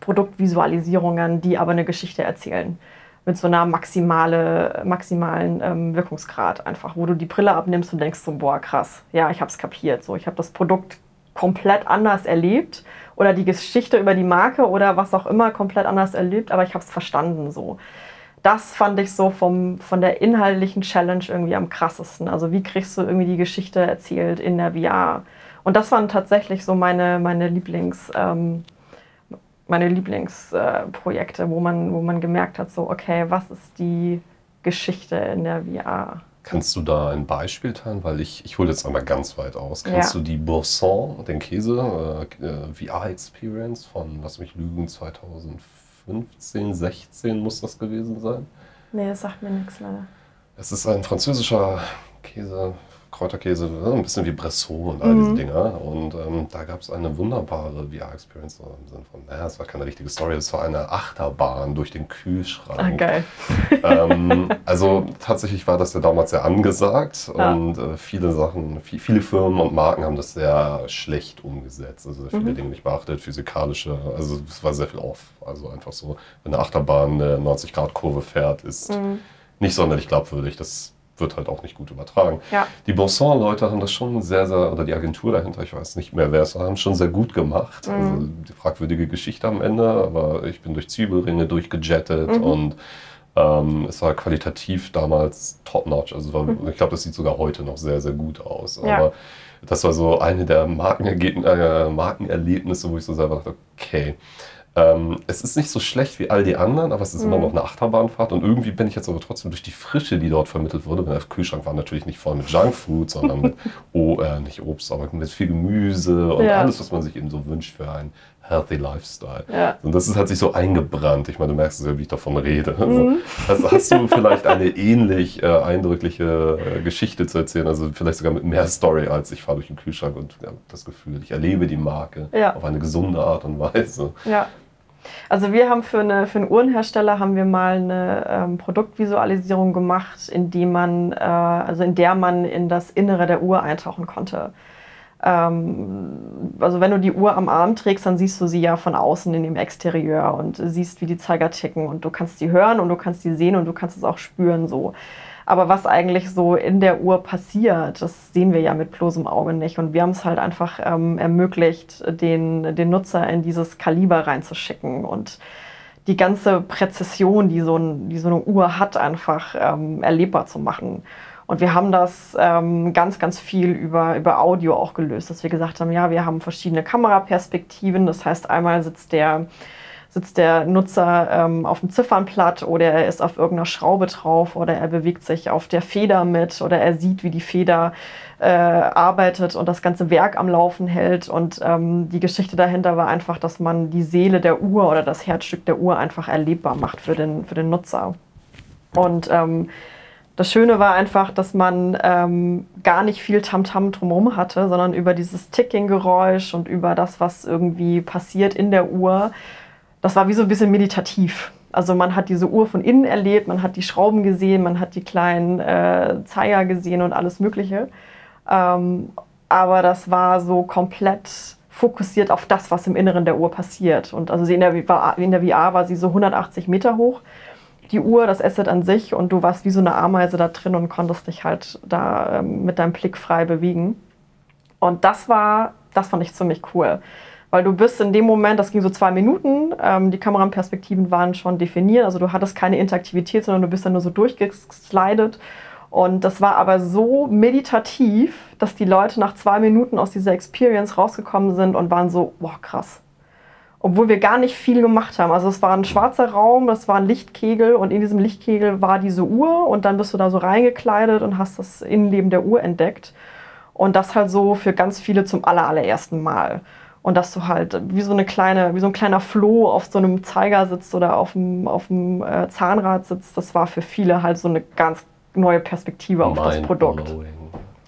Produktvisualisierungen, die aber eine Geschichte erzählen mit so einer maximale, maximalen ähm, Wirkungsgrad einfach, wo du die Brille abnimmst und denkst so, boah, krass, ja, ich habe es kapiert. So, ich habe das Produkt komplett anders erlebt oder die Geschichte über die Marke oder was auch immer komplett anders erlebt, aber ich habe es verstanden so. Das fand ich so vom, von der inhaltlichen Challenge irgendwie am krassesten. Also wie kriegst du irgendwie die Geschichte erzählt in der VR? Und das waren tatsächlich so meine, meine Lieblings, ähm, meine Lieblingsprojekte, wo, man, wo man gemerkt hat, so, okay, was ist die Geschichte in der VR? Kannst du da ein Beispiel teilen? Weil ich, ich hole jetzt einmal ganz weit aus. Kennst ja. du die Boursin, den Käse, äh, äh VR-Experience von, lass mich lügen, 2015, 16 muss das gewesen sein? Nee, das sagt mir nichts leider. Es ist ein französischer Käse, Kräuterkäse, ne, ein bisschen wie Bressot und all diese mhm. Dinger. Und ähm, da gab es eine wunderbare VR-Experience im Sinne von, naja, es war keine richtige Story, es war eine Achterbahn durch den Kühlschrank. Ah, geil. Ähm, also tatsächlich war das ja damals sehr angesagt ja. und äh, viele Sachen, viel, viele Firmen und Marken haben das sehr schlecht umgesetzt. Also viele mhm. Dinge nicht beachtet, physikalische, also es war sehr viel off. Also einfach so, wenn eine Achterbahn eine 90-Grad-Kurve fährt, ist mhm. nicht sonderlich glaubwürdig. Das wird halt auch nicht gut übertragen. Ja. Die Bonson-Leute haben das schon sehr, sehr, oder die Agentur dahinter, ich weiß nicht mehr wer es war, haben schon sehr gut gemacht. Mhm. Also die fragwürdige Geschichte am Ende, aber ich bin durch Zwiebelringe durchgejettet mhm. und ähm, es war qualitativ damals top-notch. Also war, mhm. ich glaube, das sieht sogar heute noch sehr, sehr gut aus. Ja. Aber das war so eine der äh, Markenerlebnisse, wo ich so selber dachte, okay, ähm, es ist nicht so schlecht wie all die anderen, aber es ist mhm. immer noch eine Achterbahnfahrt. Und irgendwie bin ich jetzt aber trotzdem durch die Frische, die dort vermittelt wurde, der Kühlschrank war natürlich nicht voll mit Junkfood, sondern mit, oh, äh, nicht Obst, aber mit viel Gemüse und ja. alles, was man sich eben so wünscht für einen healthy Lifestyle. Ja. Und das ist, hat sich so eingebrannt. Ich meine, du merkst es ja, wie ich davon rede. Mhm. Also, hast du vielleicht eine ähnlich äh, eindrückliche äh, Geschichte zu erzählen? Also vielleicht sogar mit mehr Story, als ich fahre durch den Kühlschrank und ja, das Gefühl, ich erlebe die Marke ja. auf eine gesunde Art und Weise. Ja. Also wir haben für, eine, für einen Uhrenhersteller haben wir mal eine ähm, Produktvisualisierung gemacht, in die man, äh, also in der man in das Innere der Uhr eintauchen konnte. Ähm, also wenn du die Uhr am Arm trägst, dann siehst du sie ja von außen in dem Exterieur und siehst, wie die Zeiger ticken und du kannst sie hören und du kannst sie sehen und du kannst es auch spüren so. Aber was eigentlich so in der Uhr passiert, das sehen wir ja mit bloßem Auge nicht. Und wir haben es halt einfach ähm, ermöglicht, den, den Nutzer in dieses Kaliber reinzuschicken und die ganze Präzision, die so, ein, die so eine Uhr hat, einfach ähm, erlebbar zu machen. Und wir haben das ähm, ganz, ganz viel über, über Audio auch gelöst, dass wir gesagt haben, ja, wir haben verschiedene Kameraperspektiven. Das heißt, einmal sitzt der sitzt der Nutzer ähm, auf dem Ziffernblatt oder er ist auf irgendeiner Schraube drauf oder er bewegt sich auf der Feder mit oder er sieht, wie die Feder äh, arbeitet und das ganze Werk am Laufen hält. Und ähm, die Geschichte dahinter war einfach, dass man die Seele der Uhr oder das Herzstück der Uhr einfach erlebbar macht für den, für den Nutzer. Und ähm, das Schöne war einfach, dass man ähm, gar nicht viel Tamtam -Tam drumherum hatte, sondern über dieses Ticking-Geräusch und über das, was irgendwie passiert in der Uhr, das war wie so ein bisschen meditativ. Also man hat diese Uhr von innen erlebt, man hat die Schrauben gesehen, man hat die kleinen äh, Zeiger gesehen und alles Mögliche. Ähm, aber das war so komplett fokussiert auf das, was im Inneren der Uhr passiert. Und also in der, in der VR war sie so 180 Meter hoch, die Uhr, das Asset an sich, und du warst wie so eine Ameise da drin und konntest dich halt da ähm, mit deinem Blick frei bewegen. Und das war, das fand ich ziemlich cool. Weil du bist in dem Moment, das ging so zwei Minuten, ähm, die Kameraperspektiven waren schon definiert, also du hattest keine Interaktivität, sondern du bist dann nur so durchgeslidet. Und das war aber so meditativ, dass die Leute nach zwei Minuten aus dieser Experience rausgekommen sind und waren so, boah, krass. Obwohl wir gar nicht viel gemacht haben. Also es war ein schwarzer Raum, das war ein Lichtkegel und in diesem Lichtkegel war diese Uhr und dann bist du da so reingekleidet und hast das Innenleben der Uhr entdeckt. Und das halt so für ganz viele zum allerersten Mal. Und dass du halt wie so eine kleine, wie so ein kleiner Floh auf so einem Zeiger sitzt oder auf dem, auf dem äh, Zahnrad sitzt, das war für viele halt so eine ganz neue Perspektive auf das Produkt.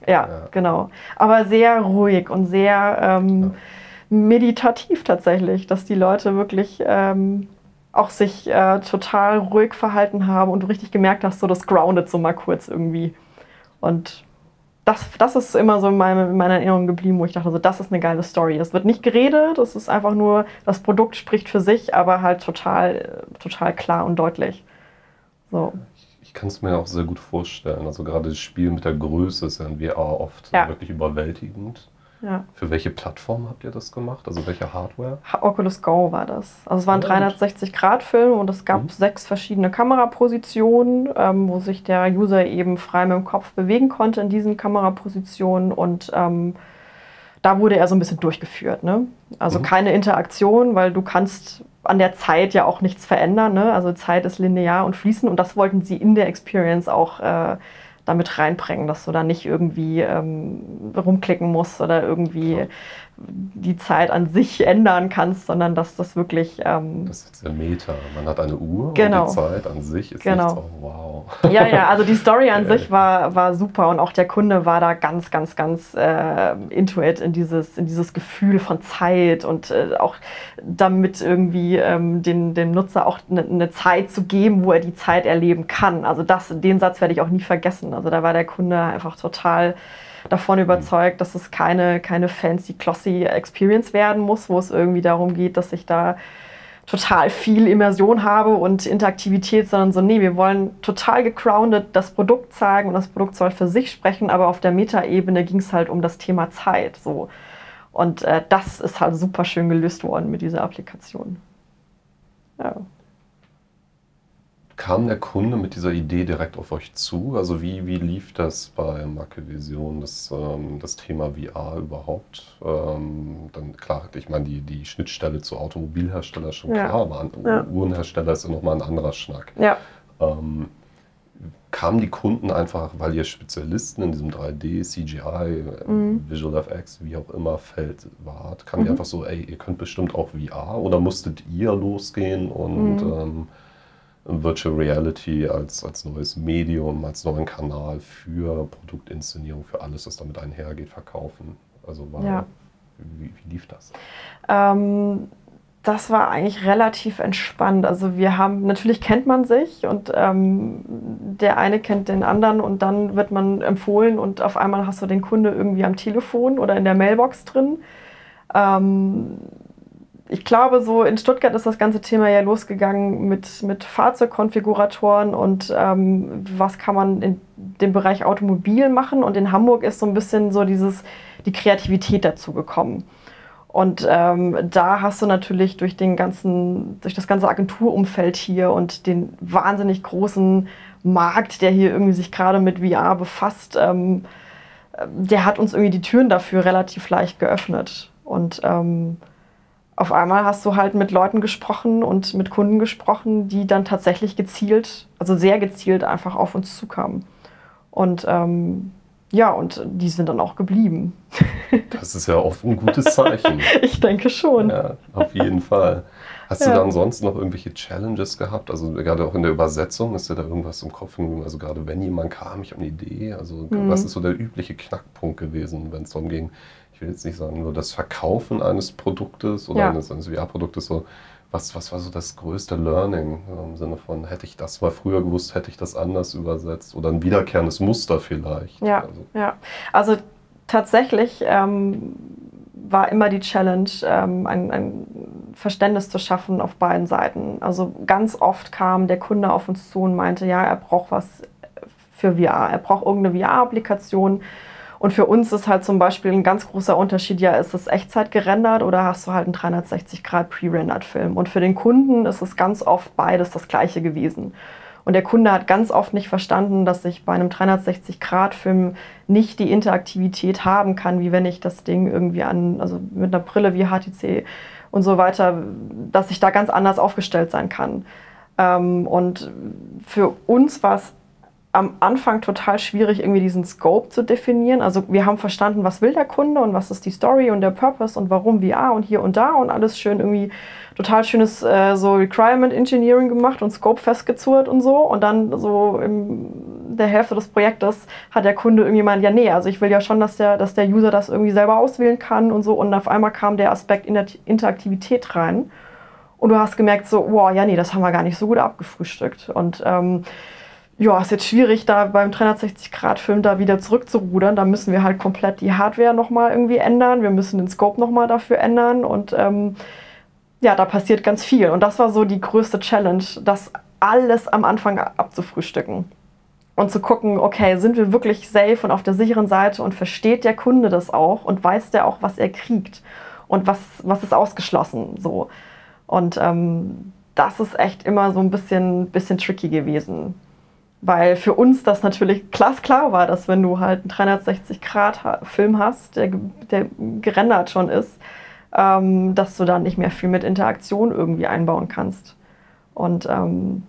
Ja, ja, genau. Aber sehr ruhig und sehr ähm, ja. Meditativ tatsächlich, dass die Leute wirklich ähm, auch sich äh, total ruhig verhalten haben und du richtig gemerkt hast, so das grounded so mal kurz irgendwie. Und das, das ist immer so in, meinem, in meiner Erinnerung geblieben, wo ich dachte, so, das ist eine geile Story. Es wird nicht geredet, es ist einfach nur, das Produkt spricht für sich, aber halt total, total klar und deutlich. So. Ich kann es mir auch sehr gut vorstellen. Also gerade das Spiel mit der Größe ist ja in VR oft ja. wirklich überwältigend. Ja. Für welche Plattform habt ihr das gemacht? Also welche Hardware? Oculus Go war das. Also es war ein 360-Grad-Film und es gab mhm. sechs verschiedene Kamerapositionen, ähm, wo sich der User eben frei mit dem Kopf bewegen konnte in diesen Kamerapositionen und ähm, da wurde er so ein bisschen durchgeführt. Ne? Also mhm. keine Interaktion, weil du kannst an der Zeit ja auch nichts verändern. Ne? Also Zeit ist linear und fließend und das wollten sie in der Experience auch äh, damit reinbringen, dass du da nicht irgendwie ähm, rumklicken musst oder irgendwie. Die Zeit an sich ändern kannst, sondern dass das wirklich. Ähm, das ist ja Meta. Man hat eine Uhr genau. und die Zeit an sich ist genau. nichts. Oh, wow. Ja, ja, also die Story an sich war, war super und auch der Kunde war da ganz, ganz, ganz äh, intuit in dieses, in dieses Gefühl von Zeit und äh, auch damit irgendwie ähm, den, dem Nutzer auch eine ne Zeit zu geben, wo er die Zeit erleben kann. Also das, den Satz werde ich auch nie vergessen. Also da war der Kunde einfach total davon überzeugt, dass es keine, keine fancy, glossy Experience werden muss, wo es irgendwie darum geht, dass ich da total viel Immersion habe und Interaktivität, sondern so, nee, wir wollen total gegroundet das Produkt zeigen und das Produkt soll für sich sprechen, aber auf der Metaebene ging es halt um das Thema Zeit. So. Und äh, das ist halt super schön gelöst worden mit dieser Applikation. Ja kam der Kunde mit dieser Idee direkt auf euch zu? Also wie, wie lief das bei Vision, das, ähm, das Thema VR überhaupt? Ähm, dann klar, ich meine, die, die Schnittstelle zu Automobilhersteller ist schon ja. klar, aber an ja. Uhrenhersteller ist ja nochmal ein anderer Schnack. Ja. Ähm, kamen die Kunden einfach, weil ihr Spezialisten in diesem 3D, CGI, mhm. Visual FX, wie auch immer Feld wart, kamen mhm. die einfach so, ey, ihr könnt bestimmt auch VR oder musstet ihr losgehen und mhm. ähm, Virtual Reality als, als neues Medium, als neuen Kanal für Produktinszenierung, für alles, was damit einhergeht, verkaufen. Also war, ja. wie, wie, lief das? Ähm, das war eigentlich relativ entspannt. Also wir haben, natürlich kennt man sich und ähm, der eine kennt den anderen und dann wird man empfohlen und auf einmal hast du den Kunde irgendwie am Telefon oder in der Mailbox drin. Ähm, ich glaube, so in Stuttgart ist das ganze Thema ja losgegangen mit, mit Fahrzeugkonfiguratoren und ähm, was kann man in dem Bereich Automobil machen. Und in Hamburg ist so ein bisschen so dieses, die Kreativität dazu gekommen. Und ähm, da hast du natürlich durch, den ganzen, durch das ganze Agenturumfeld hier und den wahnsinnig großen Markt, der hier irgendwie sich gerade mit VR befasst, ähm, der hat uns irgendwie die Türen dafür relativ leicht geöffnet. Und ähm, auf einmal hast du halt mit Leuten gesprochen und mit Kunden gesprochen, die dann tatsächlich gezielt, also sehr gezielt einfach auf uns zukamen. Und ähm, ja, und die sind dann auch geblieben. Das ist ja oft ein gutes Zeichen. ich denke schon. Ja, auf jeden Fall. Hast ja. du da ansonsten noch irgendwelche Challenges gehabt? Also gerade auch in der Übersetzung, ist dir da irgendwas im Kopf? Also gerade wenn jemand kam, ich habe eine Idee. Also mhm. was ist so der übliche Knackpunkt gewesen, wenn es darum ging, will jetzt nicht sagen, nur das Verkaufen eines Produktes oder ja. eines, eines VR-Produktes, so, was, was war so das größte Learning im Sinne von, hätte ich das mal früher gewusst, hätte ich das anders übersetzt oder ein wiederkehrendes Muster vielleicht? Ja, also, ja. also tatsächlich ähm, war immer die Challenge, ähm, ein, ein, Verständnis zu schaffen auf beiden Seiten. Also ganz oft kam der Kunde auf uns zu und meinte, ja, er braucht was für VR. Er braucht irgendeine VR-Applikation. Und für uns ist halt zum Beispiel ein ganz großer Unterschied, ja, ist es Echtzeit gerendert oder hast du halt einen 360-Grad pre-rendered Film? Und für den Kunden ist es ganz oft beides das gleiche gewesen. Und der Kunde hat ganz oft nicht verstanden, dass ich bei einem 360-Grad-Film nicht die Interaktivität haben kann, wie wenn ich das Ding irgendwie an, also mit einer Brille wie HTC und so weiter, dass ich da ganz anders aufgestellt sein kann. Ähm, und für uns war es am Anfang total schwierig, irgendwie diesen Scope zu definieren. Also wir haben verstanden, was will der Kunde und was ist die Story und der Purpose und warum VR und hier und da und alles schön irgendwie total schönes äh, so Requirement Engineering gemacht und Scope festgezurrt und so. Und dann so in der Hälfte des Projektes hat der Kunde irgendwie gemeint, ja nee, also ich will ja schon, dass der, dass der User das irgendwie selber auswählen kann und so. Und auf einmal kam der Aspekt in der Interaktivität rein. Und du hast gemerkt so, wow, ja nee, das haben wir gar nicht so gut abgefrühstückt. Und ähm, ja, ist jetzt schwierig, da beim 360-Grad-Film da wieder zurückzurudern. Da müssen wir halt komplett die Hardware nochmal irgendwie ändern. Wir müssen den Scope nochmal dafür ändern. Und ähm, ja, da passiert ganz viel. Und das war so die größte Challenge, das alles am Anfang abzufrühstücken. Und zu gucken, okay, sind wir wirklich safe und auf der sicheren Seite und versteht der Kunde das auch und weiß der auch, was er kriegt und was, was ist ausgeschlossen. So. Und ähm, das ist echt immer so ein bisschen, bisschen tricky gewesen. Weil für uns das natürlich glasklar war, dass wenn du halt einen 360-Grad-Film hast, der, der gerendert schon ist, ähm, dass du dann nicht mehr viel mit Interaktion irgendwie einbauen kannst. Und ähm,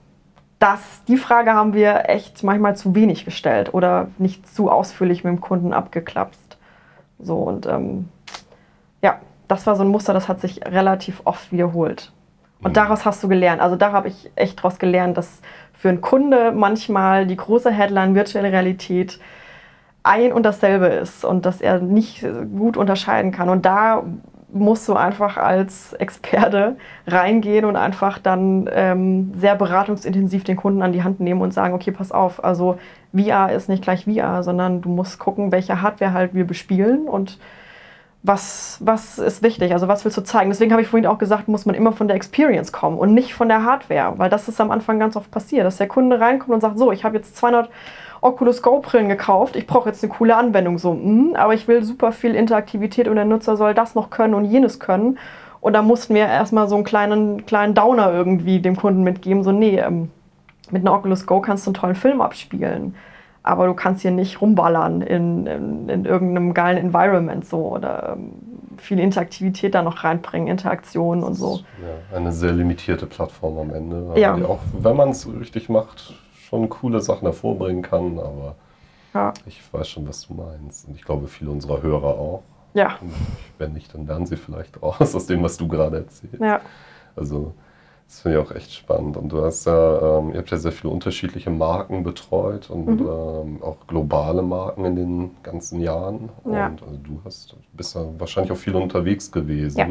das, die Frage haben wir echt manchmal zu wenig gestellt oder nicht zu ausführlich mit dem Kunden abgeklapst. So und ähm, ja, das war so ein Muster, das hat sich relativ oft wiederholt. Und mhm. daraus hast du gelernt. Also da habe ich echt daraus gelernt, dass für einen Kunde manchmal die große Headline virtuelle Realität ein und dasselbe ist und dass er nicht gut unterscheiden kann. Und da musst du einfach als Experte reingehen und einfach dann ähm, sehr beratungsintensiv den Kunden an die Hand nehmen und sagen, okay, pass auf, also VR ist nicht gleich VR, sondern du musst gucken, welche Hardware halt wir bespielen und was, was ist wichtig, also was willst du zeigen. Deswegen habe ich vorhin auch gesagt, muss man immer von der Experience kommen und nicht von der Hardware, weil das ist am Anfang ganz oft passiert, dass der Kunde reinkommt und sagt, so, ich habe jetzt 200 Oculus Go-Brillen gekauft, ich brauche jetzt eine coole Anwendung, so, mh, aber ich will super viel Interaktivität und der Nutzer soll das noch können und jenes können. Und da mussten wir erstmal so einen kleinen, kleinen Downer irgendwie dem Kunden mitgeben, so, nee, ähm, mit einer Oculus Go kannst du einen tollen Film abspielen aber du kannst hier nicht rumballern in, in, in irgendeinem geilen Environment so oder ähm, viel Interaktivität da noch reinbringen, Interaktion und so. Ja, eine sehr limitierte Plattform am Ende. Ja. Die auch, wenn man es richtig macht, schon coole Sachen hervorbringen kann, aber ja. ich weiß schon, was du meinst. Und ich glaube, viele unserer Hörer auch. Ja. Und wenn nicht, dann lernen sie vielleicht raus aus dem, was du gerade erzählst. Ja. Also das finde ich auch echt spannend. Und du hast ja, ähm, ihr habt ja sehr viele unterschiedliche Marken betreut und mhm. ähm, auch globale Marken in den ganzen Jahren. Ja. Und also du hast, bist ja wahrscheinlich auch viel unterwegs gewesen. Ja.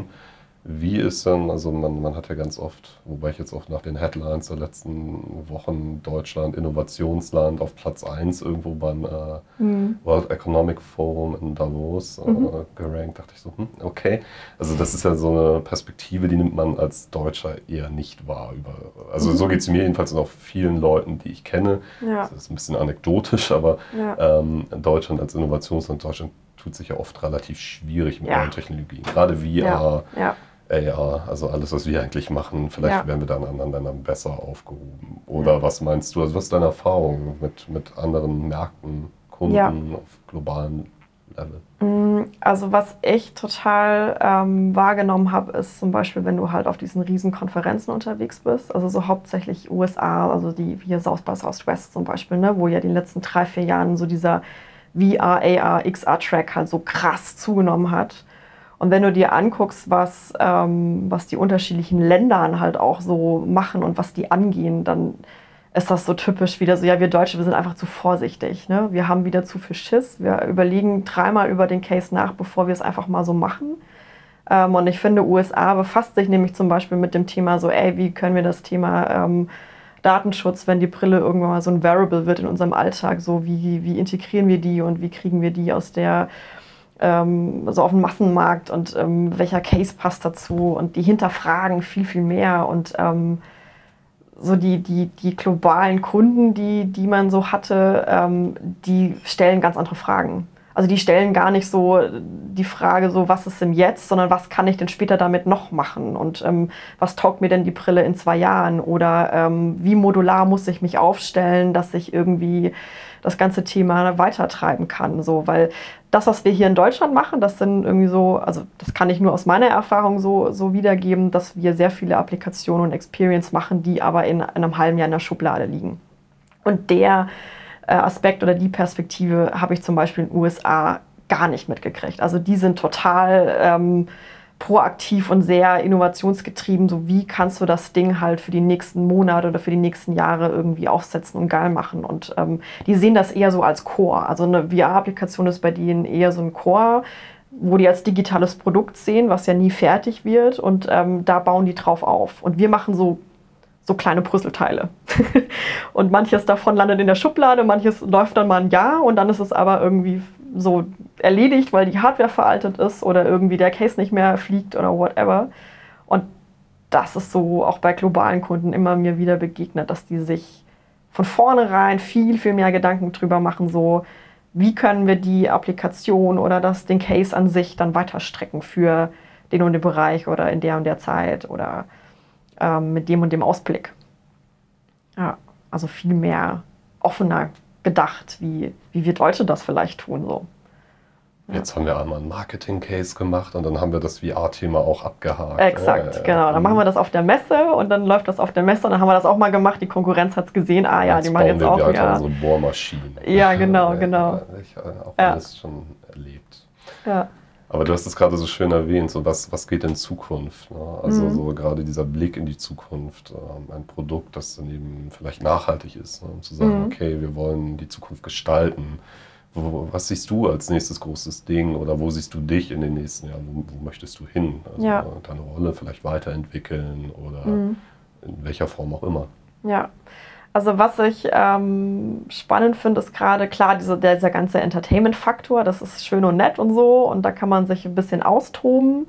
Wie ist denn, also man, man hat ja ganz oft, wobei ich jetzt auch nach den Headlines der letzten Wochen Deutschland Innovationsland auf Platz 1 irgendwo beim äh, mhm. World Economic Forum in Davos äh, mhm. gerankt, dachte ich so, hm, okay. Also das ist ja so eine Perspektive, die nimmt man als Deutscher eher nicht wahr. Über, also mhm. so geht es mir jedenfalls und auch vielen Leuten, die ich kenne. Ja. Das ist ein bisschen anekdotisch, aber ja. ähm, Deutschland als Innovationsland, Deutschland tut sich ja oft relativ schwierig mit ja. neuen Technologien. Gerade VR. Ja. Ja. AR, also alles, was wir eigentlich machen, vielleicht Ja. wären wir dann in anderen Ländern besser aufgehoben. Oder was meinst du, also was ist deine Erfahrung mit, mit anderen Märkten, Kunden Ja. auf globalen Level? Mm, Also was ich total ähm, wahrgenommen habe, ist zum Beispiel, wenn du halt auf diesen riesen Konferenzen unterwegs bist, also so hauptsächlich USA, also die hier South by Southwest zum Beispiel, ne, wo ja in den letzten drei, vier Jahren so dieser VR, AR, XR-Track halt so krass zugenommen hat. Und wenn du dir anguckst, was, ähm, was die unterschiedlichen Ländern halt auch so machen und was die angehen, dann ist das so typisch wieder so, ja, wir Deutsche, wir sind einfach zu vorsichtig. Ne? Wir haben wieder zu viel Schiss. Wir überlegen dreimal über den Case nach, bevor wir es einfach mal so machen. Ähm, und ich finde, USA befasst sich nämlich zum Beispiel mit dem Thema so, ey, wie können wir das Thema ähm, Datenschutz, wenn die Brille irgendwann mal so ein Variable wird in unserem Alltag, so wie, wie integrieren wir die und wie kriegen wir die aus der ähm, so auf dem Massenmarkt und ähm, welcher Case passt dazu und die hinterfragen viel, viel mehr und ähm, so die, die, die globalen Kunden, die, die man so hatte, ähm, die stellen ganz andere Fragen. Also die stellen gar nicht so die Frage so, was ist denn jetzt, sondern was kann ich denn später damit noch machen und ähm, was taugt mir denn die Brille in zwei Jahren oder ähm, wie modular muss ich mich aufstellen, dass ich irgendwie das ganze Thema weitertreiben kann. So, weil das, was wir hier in Deutschland machen, das sind irgendwie so, also das kann ich nur aus meiner Erfahrung so, so wiedergeben, dass wir sehr viele Applikationen und Experience machen, die aber in, in einem halben Jahr in der Schublade liegen. Und der äh, Aspekt oder die Perspektive habe ich zum Beispiel in den USA gar nicht mitgekriegt. Also die sind total ähm, proaktiv und sehr innovationsgetrieben. So wie kannst du das Ding halt für die nächsten Monate oder für die nächsten Jahre irgendwie aufsetzen und geil machen. Und ähm, die sehen das eher so als Core. Also eine VR-Applikation ist bei denen eher so ein Core wo die als digitales Produkt sehen, was ja nie fertig wird und ähm, da bauen die drauf auf. Und wir machen so so kleine Puzzleteile. und manches davon landet in der Schublade, manches läuft dann mal ein Jahr und dann ist es aber irgendwie so erledigt, weil die Hardware veraltet ist oder irgendwie der Case nicht mehr fliegt oder whatever. Und das ist so auch bei globalen Kunden immer mir wieder begegnet, dass die sich von vornherein viel, viel mehr Gedanken drüber machen, so wie können wir die Applikation oder das, den Case an sich dann weiterstrecken für den und den Bereich oder in der und der Zeit oder ähm, mit dem und dem Ausblick. Ja, also viel mehr offener gedacht, wie, wie wir Deutsche das vielleicht tun. So. Ja. Jetzt haben wir einmal einen Marketing-Case gemacht und dann haben wir das VR-Thema auch abgehakt. Exakt, äh, genau. Dann machen wir das auf der Messe und dann läuft das auf der Messe und dann haben wir das auch mal gemacht. Die Konkurrenz hat es gesehen. Ah ja, jetzt die machen jetzt auch wieder. Halt so Bohrmaschinen. Ja, genau, genau. Ich habe auch ja. alles schon erlebt. Ja. Aber du hast es gerade so schön erwähnt, so was, was geht in Zukunft? Ne? Also mhm. so gerade dieser Blick in die Zukunft, ähm, ein Produkt, das dann eben vielleicht nachhaltig ist, ne? um zu sagen, mhm. okay, wir wollen die Zukunft gestalten. Wo, was siehst du als nächstes großes Ding oder wo siehst du dich in den nächsten Jahren? Wo, wo möchtest du hin? Also ja. deine Rolle vielleicht weiterentwickeln oder mhm. in welcher Form auch immer. Ja, also was ich ähm, spannend finde, ist gerade klar diese, dieser ganze Entertainment-Faktor. Das ist schön und nett und so und da kann man sich ein bisschen austoben.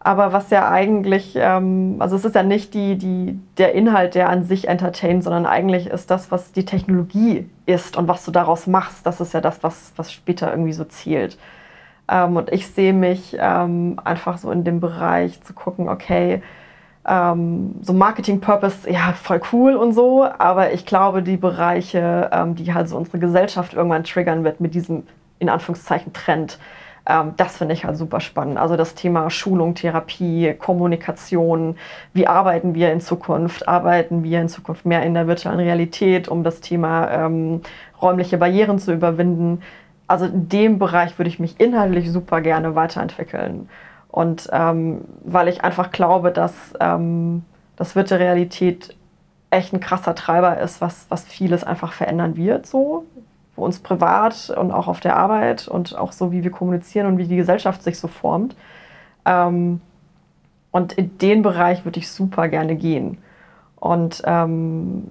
Aber was ja eigentlich, ähm, also es ist ja nicht die, die, der Inhalt, der an sich entertaint, sondern eigentlich ist das, was die Technologie ist und was du daraus machst, das ist ja das, was, was später irgendwie so zielt. Ähm, und ich sehe mich ähm, einfach so in dem Bereich zu gucken, okay, ähm, so Marketing-Purpose, ja, voll cool und so, aber ich glaube, die Bereiche, ähm, die halt so unsere Gesellschaft irgendwann triggern wird mit diesem, in Anführungszeichen, Trend, ähm, das finde ich halt super spannend. Also das Thema Schulung, Therapie, Kommunikation, wie arbeiten wir in Zukunft? Arbeiten wir in Zukunft mehr in der virtuellen Realität, um das Thema ähm, räumliche Barrieren zu überwinden? Also in dem Bereich würde ich mich inhaltlich super gerne weiterentwickeln. Und ähm, weil ich einfach glaube, dass ähm, das virtuelle Realität echt ein krasser Treiber ist, was, was vieles einfach verändern wird, so für uns privat und auch auf der Arbeit und auch so, wie wir kommunizieren und wie die Gesellschaft sich so formt. Ähm, und in den Bereich würde ich super gerne gehen. Und ähm,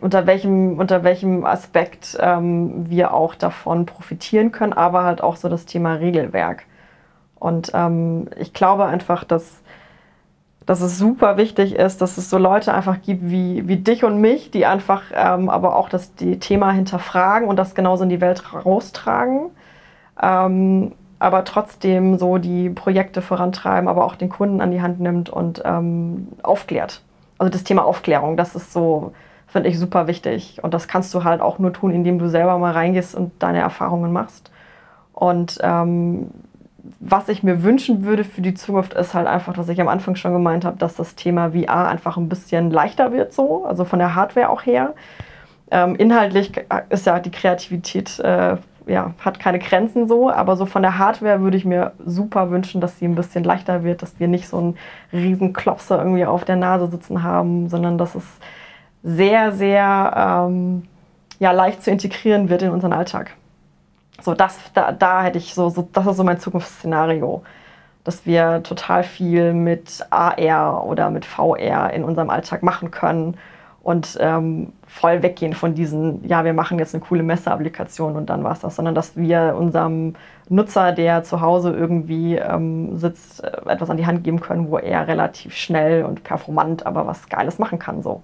unter welchem, unter welchem Aspekt ähm, wir auch davon profitieren können, aber halt auch so das Thema Regelwerk. Und ähm, ich glaube einfach, dass, dass es super wichtig ist, dass es so Leute einfach gibt wie, wie dich und mich, die einfach ähm, aber auch das die Thema hinterfragen und das genauso in die Welt raustragen. Ähm, aber trotzdem so die Projekte vorantreiben, aber auch den Kunden an die Hand nimmt und ähm, aufklärt. Also das Thema Aufklärung, das ist so, finde ich super wichtig. Und das kannst du halt auch nur tun, indem du selber mal reingehst und deine Erfahrungen machst. Und ähm, was ich mir wünschen würde für die Zukunft, ist halt einfach, was ich am Anfang schon gemeint habe, dass das Thema VR einfach ein bisschen leichter wird, so, also von der Hardware auch her. Ähm, inhaltlich ist ja die Kreativität, äh, ja, hat keine Grenzen so, aber so von der Hardware würde ich mir super wünschen, dass sie ein bisschen leichter wird, dass wir nicht so einen riesen Klopser irgendwie auf der Nase sitzen haben, sondern dass es sehr, sehr ähm, ja, leicht zu integrieren wird in unseren Alltag. So, das, da, da hätte ich so, so, das ist so mein Zukunftsszenario, dass wir total viel mit AR oder mit VR in unserem Alltag machen können und ähm, voll weggehen von diesen, ja, wir machen jetzt eine coole Messeapplikation und dann war es das, sondern dass wir unserem Nutzer, der zu Hause irgendwie ähm, sitzt, äh, etwas an die Hand geben können, wo er relativ schnell und performant aber was Geiles machen kann. So.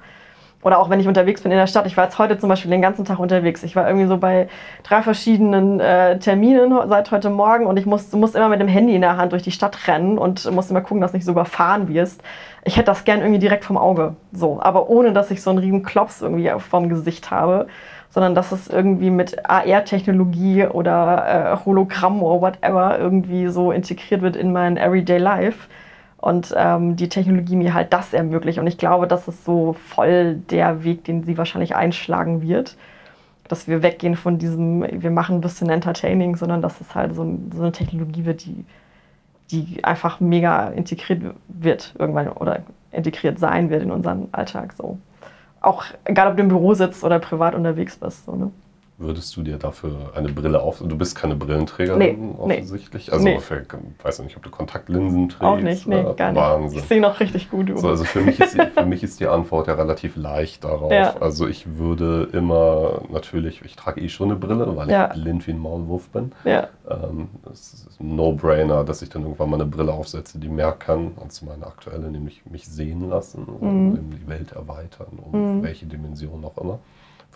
Oder auch wenn ich unterwegs bin in der Stadt. Ich war jetzt heute zum Beispiel den ganzen Tag unterwegs. Ich war irgendwie so bei drei verschiedenen äh, Terminen seit heute Morgen und ich muss, du musst immer mit dem Handy in der Hand durch die Stadt rennen und musst immer gucken, dass nicht so überfahren wirst. Ich hätte das gern irgendwie direkt vom Auge. So, aber ohne dass ich so einen riesen Klops irgendwie vom Gesicht habe, sondern dass es irgendwie mit AR-Technologie oder äh, Hologramm oder whatever irgendwie so integriert wird in mein Everyday Life und ähm, die Technologie mir halt das ermöglicht. Und ich glaube, das ist so voll der Weg, den sie wahrscheinlich einschlagen wird. Dass wir weggehen von diesem, wir machen ein bisschen Entertaining, sondern dass es halt so, so eine Technologie wird, die, die einfach mega integriert wird irgendwann oder integriert sein wird in unseren Alltag. So. Auch egal, ob du im Büro sitzt oder privat unterwegs bist. So, ne? Würdest du dir dafür eine Brille auf? Du bist keine Brillenträgerin nee, offensichtlich. Nee, also nee. für, weiß nicht, ob du Kontaktlinsen trägst. Auch nicht, nee, gar nicht. Wahnsinn. Ich sehe noch richtig gut. So, also für mich, ist die, für mich ist die Antwort ja relativ leicht darauf. Ja. Also ich würde immer natürlich, ich trage eh schon eine Brille, weil Ja. ich blind wie ein Maulwurf bin. ja, Ähm, es ist ein No-Brainer, dass ich dann irgendwann mal eine Brille aufsetze, die mehr kann als meine aktuelle, nämlich mich sehen lassen, Mhm. die Welt erweitern, um welche Dimension auch immer.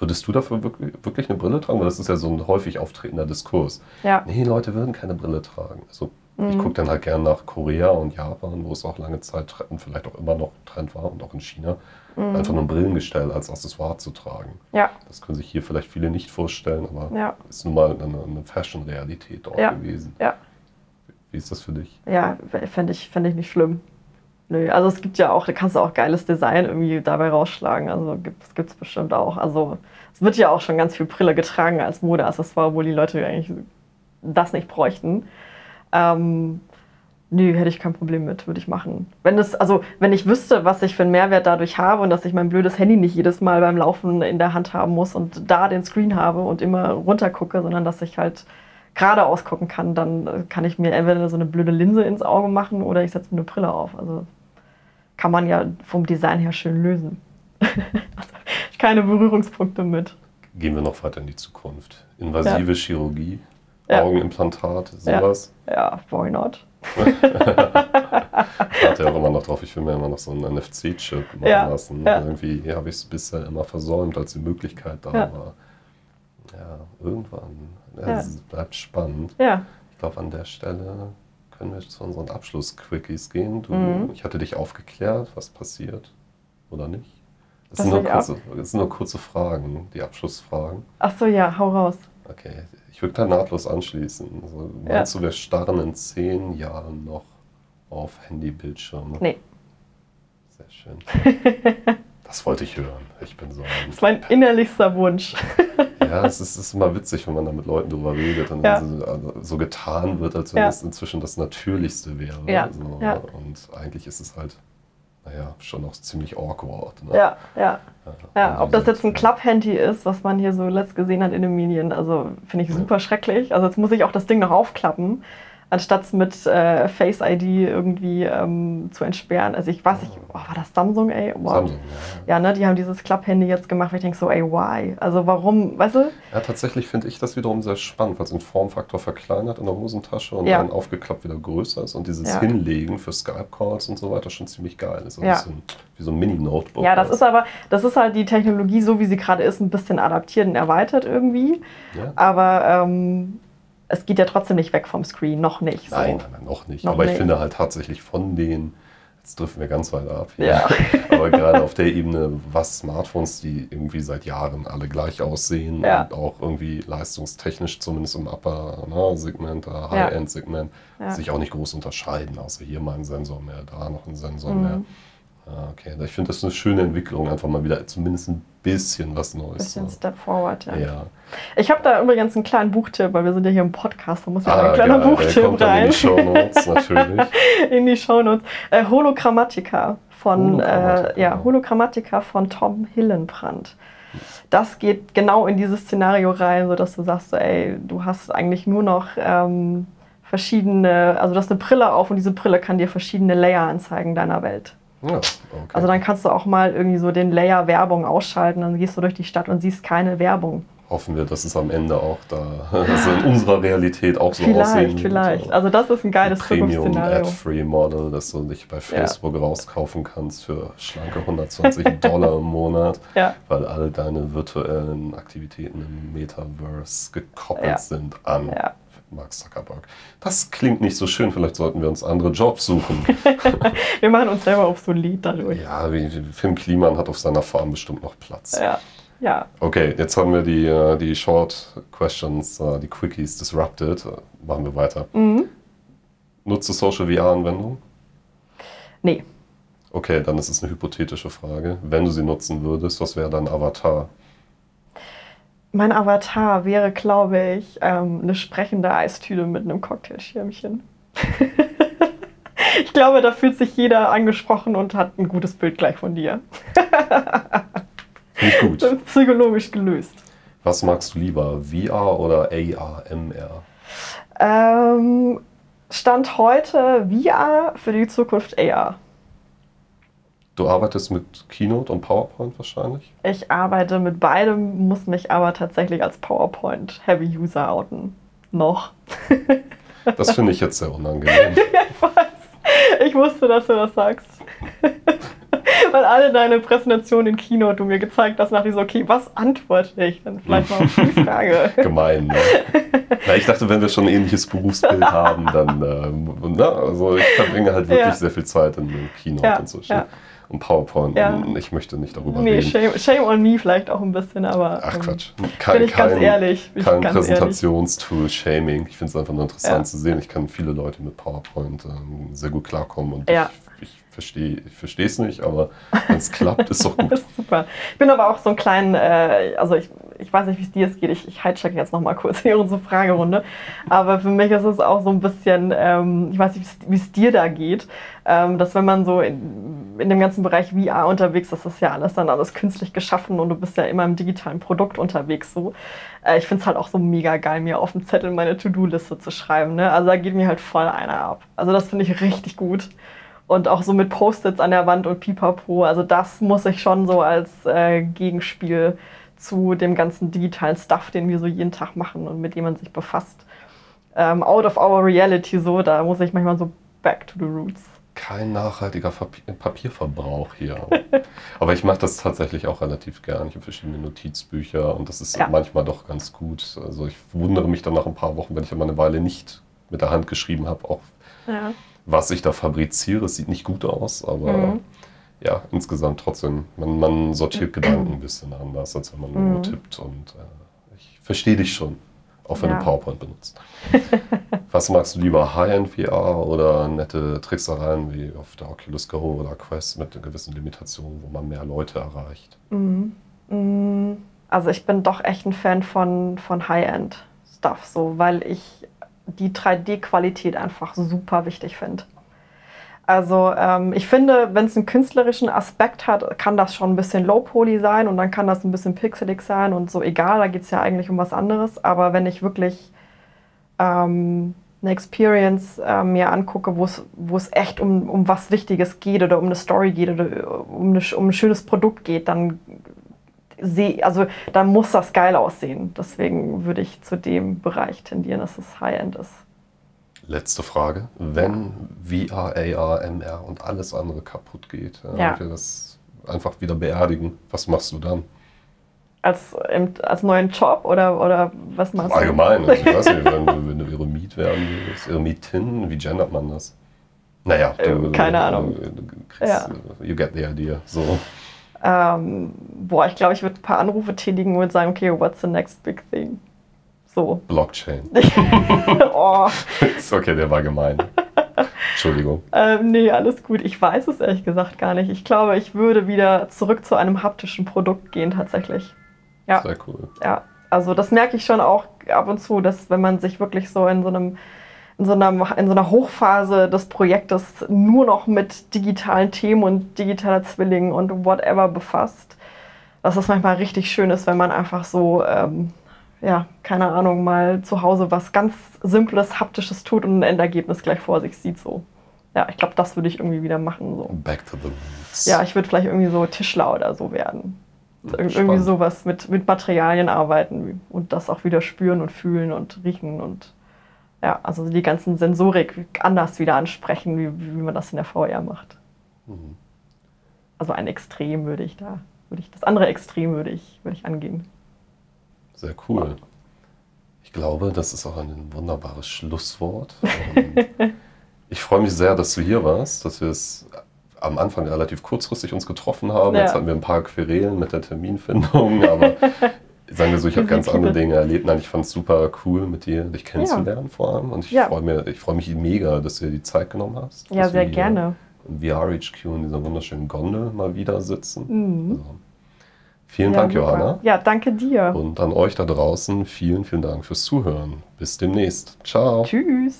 Würdest du dafür wirklich, wirklich eine Brille tragen? Weil das ist ja so ein häufig auftretender Diskurs. ja. Nee, Leute würden keine Brille tragen. Also ich Mhm. gucke dann halt gern nach Korea und Japan, wo es auch lange Zeit und vielleicht auch immer noch Trend war und auch in China, Mhm. einfach nur ein Brillengestell als Accessoire zu tragen. Ja, Das können sich hier vielleicht viele nicht vorstellen, aber Ja. ist nun mal eine, eine Fashion-Realität dort Ja. gewesen. ja. Wie ist das für dich? Ja, fände ich, fänd ich nicht schlimm. Nö, also es gibt ja auch, da kannst du auch geiles Design irgendwie dabei rausschlagen. Also gibt es bestimmt auch. Also es wird ja auch schon ganz viel Brille getragen als Modeaccessoire, obwohl die Leute eigentlich das nicht bräuchten. Ähm, nö, hätte ich kein Problem mit, würde ich machen. Wenn es, also wenn ich wüsste, was ich für einen Mehrwert dadurch habe und dass ich mein blödes Handy nicht jedes Mal beim Laufen in der Hand haben muss und da den Screen habe und immer runter gucke, sondern dass ich halt geradeaus gucken kann, dann äh, kann ich mir entweder so eine blöde Linse ins Auge machen oder ich setze mir eine Brille auf. Also kann man ja vom Design her schön lösen. also, keine Berührungspunkte mit. Gehen wir noch weiter in die Zukunft. Invasive Chirurgie, Ja. Augenimplantat, Ja. sowas. Ja, why not? Ich warte ja auch immer noch drauf, ich will mir immer noch so einen NFC-Chip machen Ja, lassen. ja. Irgendwie habe ich es bisher immer versäumt, als die Möglichkeit da Ja. war. Ja, irgendwann. Ja, Ja. Es bleibt spannend. Ja, Ich glaube, an der Stelle können wir zu unseren Abschluss-Quickies gehen. Du, Mhm. Ich hatte dich aufgeklärt, was passiert oder nicht. Das sind, nur kurze, das sind nur kurze Fragen, die Abschlussfragen. ach so, ja, hau raus. Okay, ich würde da nahtlos anschließen. Also, Ja. meinst du, wir starren in zehn Jahren noch auf Handybildschirme? Nee, Sehr schön. Das wollte ich hören. Ich bin so das ist mein innerlichster Wunsch. Ja, es ist, ist immer witzig, wenn man da mit Leuten drüber redet und Ja. so, also so getan wird, als wenn Ja. es inzwischen das Natürlichste wäre. Ja, So, ja. Und eigentlich ist es halt, naja, schon auch ziemlich awkward. Ne? Ja, ja. Ja, Und ob das jetzt ein. Club-Handy ist, was man hier so letzt gesehen hat in den Medien, also finde ich super schrecklich. Also jetzt muss ich auch das Ding noch aufklappen, anstatt es mit äh, Face ID irgendwie ähm, zu entsperren. Also ich weiß nicht, oh, war das Samsung, ey? Wow. Samsung, ja. Ja, ne, die haben dieses Club-Handy jetzt gemacht, weil ich denke so, ey, why? Also warum, weißt du? Ja, tatsächlich finde ich das wiederum sehr spannend, weil es den Formfaktor verkleinert in der Hosentasche und Ja. dann aufgeklappt wieder größer ist und dieses Ja. Hinlegen für Skype-Calls und so weiter schon ziemlich geil ist. Also Ja. ein bisschen wie so ein Mini-Notebook. Ja, das ist aber, das ist halt die Technologie, so wie sie gerade ist, ein bisschen adaptiert und erweitert irgendwie. Ja? Aber ähm, es geht ja trotzdem nicht weg vom Screen, noch nicht. So. Nein, nein, nein, noch nicht. Noch Aber ich nicht. finde halt tatsächlich von den, jetzt driften wir ganz weit ab. hier. Ja. Aber gerade auf der Ebene, was Smartphones, die irgendwie seit Jahren alle gleich aussehen Ja. und auch irgendwie leistungstechnisch, zumindest im Upper-Segment, Ja. High-End-Segment, Ja. sich auch nicht groß unterscheiden, außer hier mal ein Sensor mehr, da noch ein Sensor Mhm. mehr. Ah, Okay, ich finde das eine schöne Entwicklung, einfach mal wieder zumindest ein bisschen was Neues. Bisschen ne? Step Forward, ja. ja. Ich habe da übrigens einen kleinen Buchtipp, weil wir sind ja hier im Podcast, da muss ja Ah, ein kleiner geil. Buchtipp kommt dann in rein. die Shownotes, natürlich. in die Shownotes. Äh, Hologrammatica von Hologrammatica. äh, ja, Hologrammatica von Tom Hillenbrand. Das geht genau in dieses Szenario rein, sodass du sagst, so, ey, du hast eigentlich nur noch ähm, verschiedene, also du hast eine Brille auf und diese Brille kann dir verschiedene Layer anzeigen deiner Welt. Ja, okay. Also dann kannst du auch mal irgendwie so den Layer Werbung ausschalten, dann gehst du durch die Stadt und siehst keine Werbung. Hoffen wir, dass es am Ende auch da, also in unserer Realität auch so aussehen Vielleicht, wird. vielleicht. Also das ist ein geiles Premium. Ad-Free Model, das du dich bei Facebook rauskaufen kannst für schlanke 120 Dollar im Monat, Ja, weil all deine virtuellen Aktivitäten im Metaverse gekoppelt Ja. sind an ja. Mark Zuckerberg. Das klingt nicht so schön, vielleicht sollten wir uns andere Jobs suchen. Wir machen uns selber obsolet dadurch. ja, Finn Kliman hat auf seiner Farm bestimmt noch Platz. Ja, ja. Okay, jetzt haben wir die, äh, die Short Questions, äh, die Quickies disrupted. Machen wir weiter. Mhm. Nutzt du Social VR-Anwendungen? Nee, Okay, dann ist es eine hypothetische Frage. Wenn du sie nutzen würdest, was wäre dein Avatar? Mein Avatar wäre, glaube ich, ähm, eine sprechende Eistüte mit einem Cocktailschirmchen. ich glaube, da fühlt sich jeder angesprochen und hat ein gutes Bild gleich von dir. Nicht gut. Psychologisch gelöst. Was magst du lieber, VR oder AR, MR? Ähm, Stand heute VR, für die Zukunft AR. Du arbeitest mit Keynote und PowerPoint wahrscheinlich? Ich arbeite mit beidem, muss mich aber tatsächlich als PowerPoint-Heavy-User outen. Noch. Das finde ich jetzt sehr unangenehm. Ich weiß. Ich wusste, dass du das sagst. Weil alle deine Präsentationen in Kino du mir gezeigt hast, ich so, okay, was antworte ich denn vielleicht mal auf die Frage? Gemein, ne? Na, ich dachte, wenn wir schon ein ähnliches Berufsbild haben, dann, ähm, na, also ich verbringe halt wirklich Ja. sehr viel Zeit in Keynote Ja, und so. ja. Und PowerPoint, Ja. und ich möchte nicht darüber Nee, reden. shame, shame on me vielleicht auch ein bisschen, aber. Ach ähm, Quatsch. Bin Kein, ich ganz ehrlich. Bin kein. Präsentationstool, Shaming. Ich finde es einfach nur interessant Ja. zu sehen. Ich kann viele Leute mit PowerPoint ähm, sehr gut klarkommen und Ja. ich, ich verstehe ich verstehe es nicht, aber wenn es klappt, ist doch Das gut. ist super. Ich bin aber auch so ein kleinen, äh, also ich, ich weiß nicht, wie es dir geht. Ich, ich hijack jetzt noch mal kurz hier unsere Fragerunde. Aber für mich ist es auch so ein bisschen, ähm, ich weiß nicht, wie es dir da geht, ähm, dass wenn man so in, in dem ganzen Bereich VR unterwegs ist, das ist ja alles dann alles künstlich geschaffen und du bist ja immer im digitalen Produkt unterwegs so. Äh, ich finde es halt auch so mega geil, mir auf dem Zettel meine To-Do-Liste zu schreiben. Ne? Also da geht mir halt voll einer ab. Also das finde ich richtig gut. Und auch so mit Post-its an der Wand und Pipapo. Also das muss ich schon so als äh, Gegenspiel zu dem ganzen digitalen Stuff, den wir so jeden Tag machen und mit dem man sich befasst. Ähm, out of our reality so, da muss ich manchmal so back to the roots. Kein nachhaltiger Papier Papierverbrauch hier. Aber ich mache das tatsächlich auch relativ gern. Ich habe verschiedene Notizbücher und das ist Ja. manchmal doch ganz gut. Also ich wundere mich dann nach ein paar Wochen, wenn ich mal eine Weile nicht mit der Hand geschrieben habe, auch Ja. was ich da fabriziere. Es sieht nicht gut aus, aber Mhm. ja, insgesamt trotzdem. Man, man sortiert Gedanken ein bisschen anders, als wenn man nur Mhm. tippt. Und äh, ich verstehe dich schon, auch wenn Ja. du PowerPoint benutzt. was magst du lieber, High-End VR oder nette Tricksereien wie auf der Oculus Go oder Quest mit gewissen Limitationen, wo man mehr Leute erreicht? Mhm. Mm, Also ich bin doch echt ein Fan von, von High-End-Stuff, so, weil ich die 3D-Qualität einfach super wichtig finde. Also ähm, ich finde, wenn es einen künstlerischen Aspekt hat, kann das schon ein bisschen low-poly sein und dann kann das ein bisschen pixelig sein und so egal, da geht es ja eigentlich um was anderes. Aber wenn ich wirklich ähm, eine Experience äh, mir angucke, wo es echt um, um was Wichtiges geht oder um eine Story geht oder um, eine, um ein schönes Produkt geht, dann sehe, also dann muss das geil aussehen. Deswegen würde ich zu dem Bereich tendieren, dass es High-End ist. Letzte Frage. Wenn VR, AR, MR und alles andere kaputt geht, äh, Ja. und wir das einfach wieder beerdigen, was machst du dann? Als, als neuen Job oder, oder was machst du? Allgemein, also ich weiß nicht, wenn du, wenn du Eremit werden würdest, Eremitin, wie gendert man das? Naja, du, Äh, keine Ahnung. Du, du kriegst, Ja. You get the idea. So. Ähm, boah, ich glaube, ich würde ein paar Anrufe tätigen und sagen, okay, what's the next big thing? So. Blockchain. oh, Ist okay, der war gemein. Entschuldigung. ähm, nee, alles gut. Ich weiß es ehrlich gesagt gar nicht. Ich glaube, ich würde wieder zurück zu einem haptischen Produkt gehen, tatsächlich. Ja. Sehr cool. Ja, also das merke ich schon auch ab und zu, dass wenn man sich wirklich so in so einem in so, einer, in so einer Hochphase des Projektes nur noch mit digitalen Themen und digitaler Zwilling und whatever befasst, dass es manchmal richtig schön ist, wenn man einfach so, ähm, ja, keine Ahnung, mal zu Hause was ganz Simples, Haptisches tut und ein Endergebnis gleich vor sich sieht so. ja, ich glaube, das würde ich irgendwie wieder machen. So. Back to the roots. Ja, ich würde vielleicht irgendwie so Tischler oder so werden. Ir irgendwie Spannend. sowas mit, mit Materialien arbeiten und das auch wieder spüren und fühlen und riechen und ja, also die ganzen Sensorik anders wieder ansprechen, wie, wie man das in der VR macht. Mhm. Also ein Extrem würde ich da, würde ich, das andere Extrem würde ich, würde ich angehen. Sehr cool. Ich glaube, das ist auch ein wunderbares Schlusswort. Und ich freue mich sehr, dass du hier warst, dass wir es am Anfang relativ kurzfristig uns getroffen haben. Ja. Jetzt hatten wir ein paar Querelen mit der Terminfindung, aber sagen wir so, ich habe ganz andere Dinge erlebt. Nein, ich fand es super cool, mit dir dich kennenzulernen vor allem. Und ich Ja. freue mir- ich freue mich mega, dass du dir die Zeit genommen hast. Ja, sehr gerne. Im VRHQ in dieser wunderschönen Gondel mal wieder sitzen. Mhm. Also, Vielen ja, Dank, super. Johanna. Ja, danke dir. Und an euch da draußen vielen, vielen Dank fürs Zuhören. Bis demnächst. Ciao. Tschüss.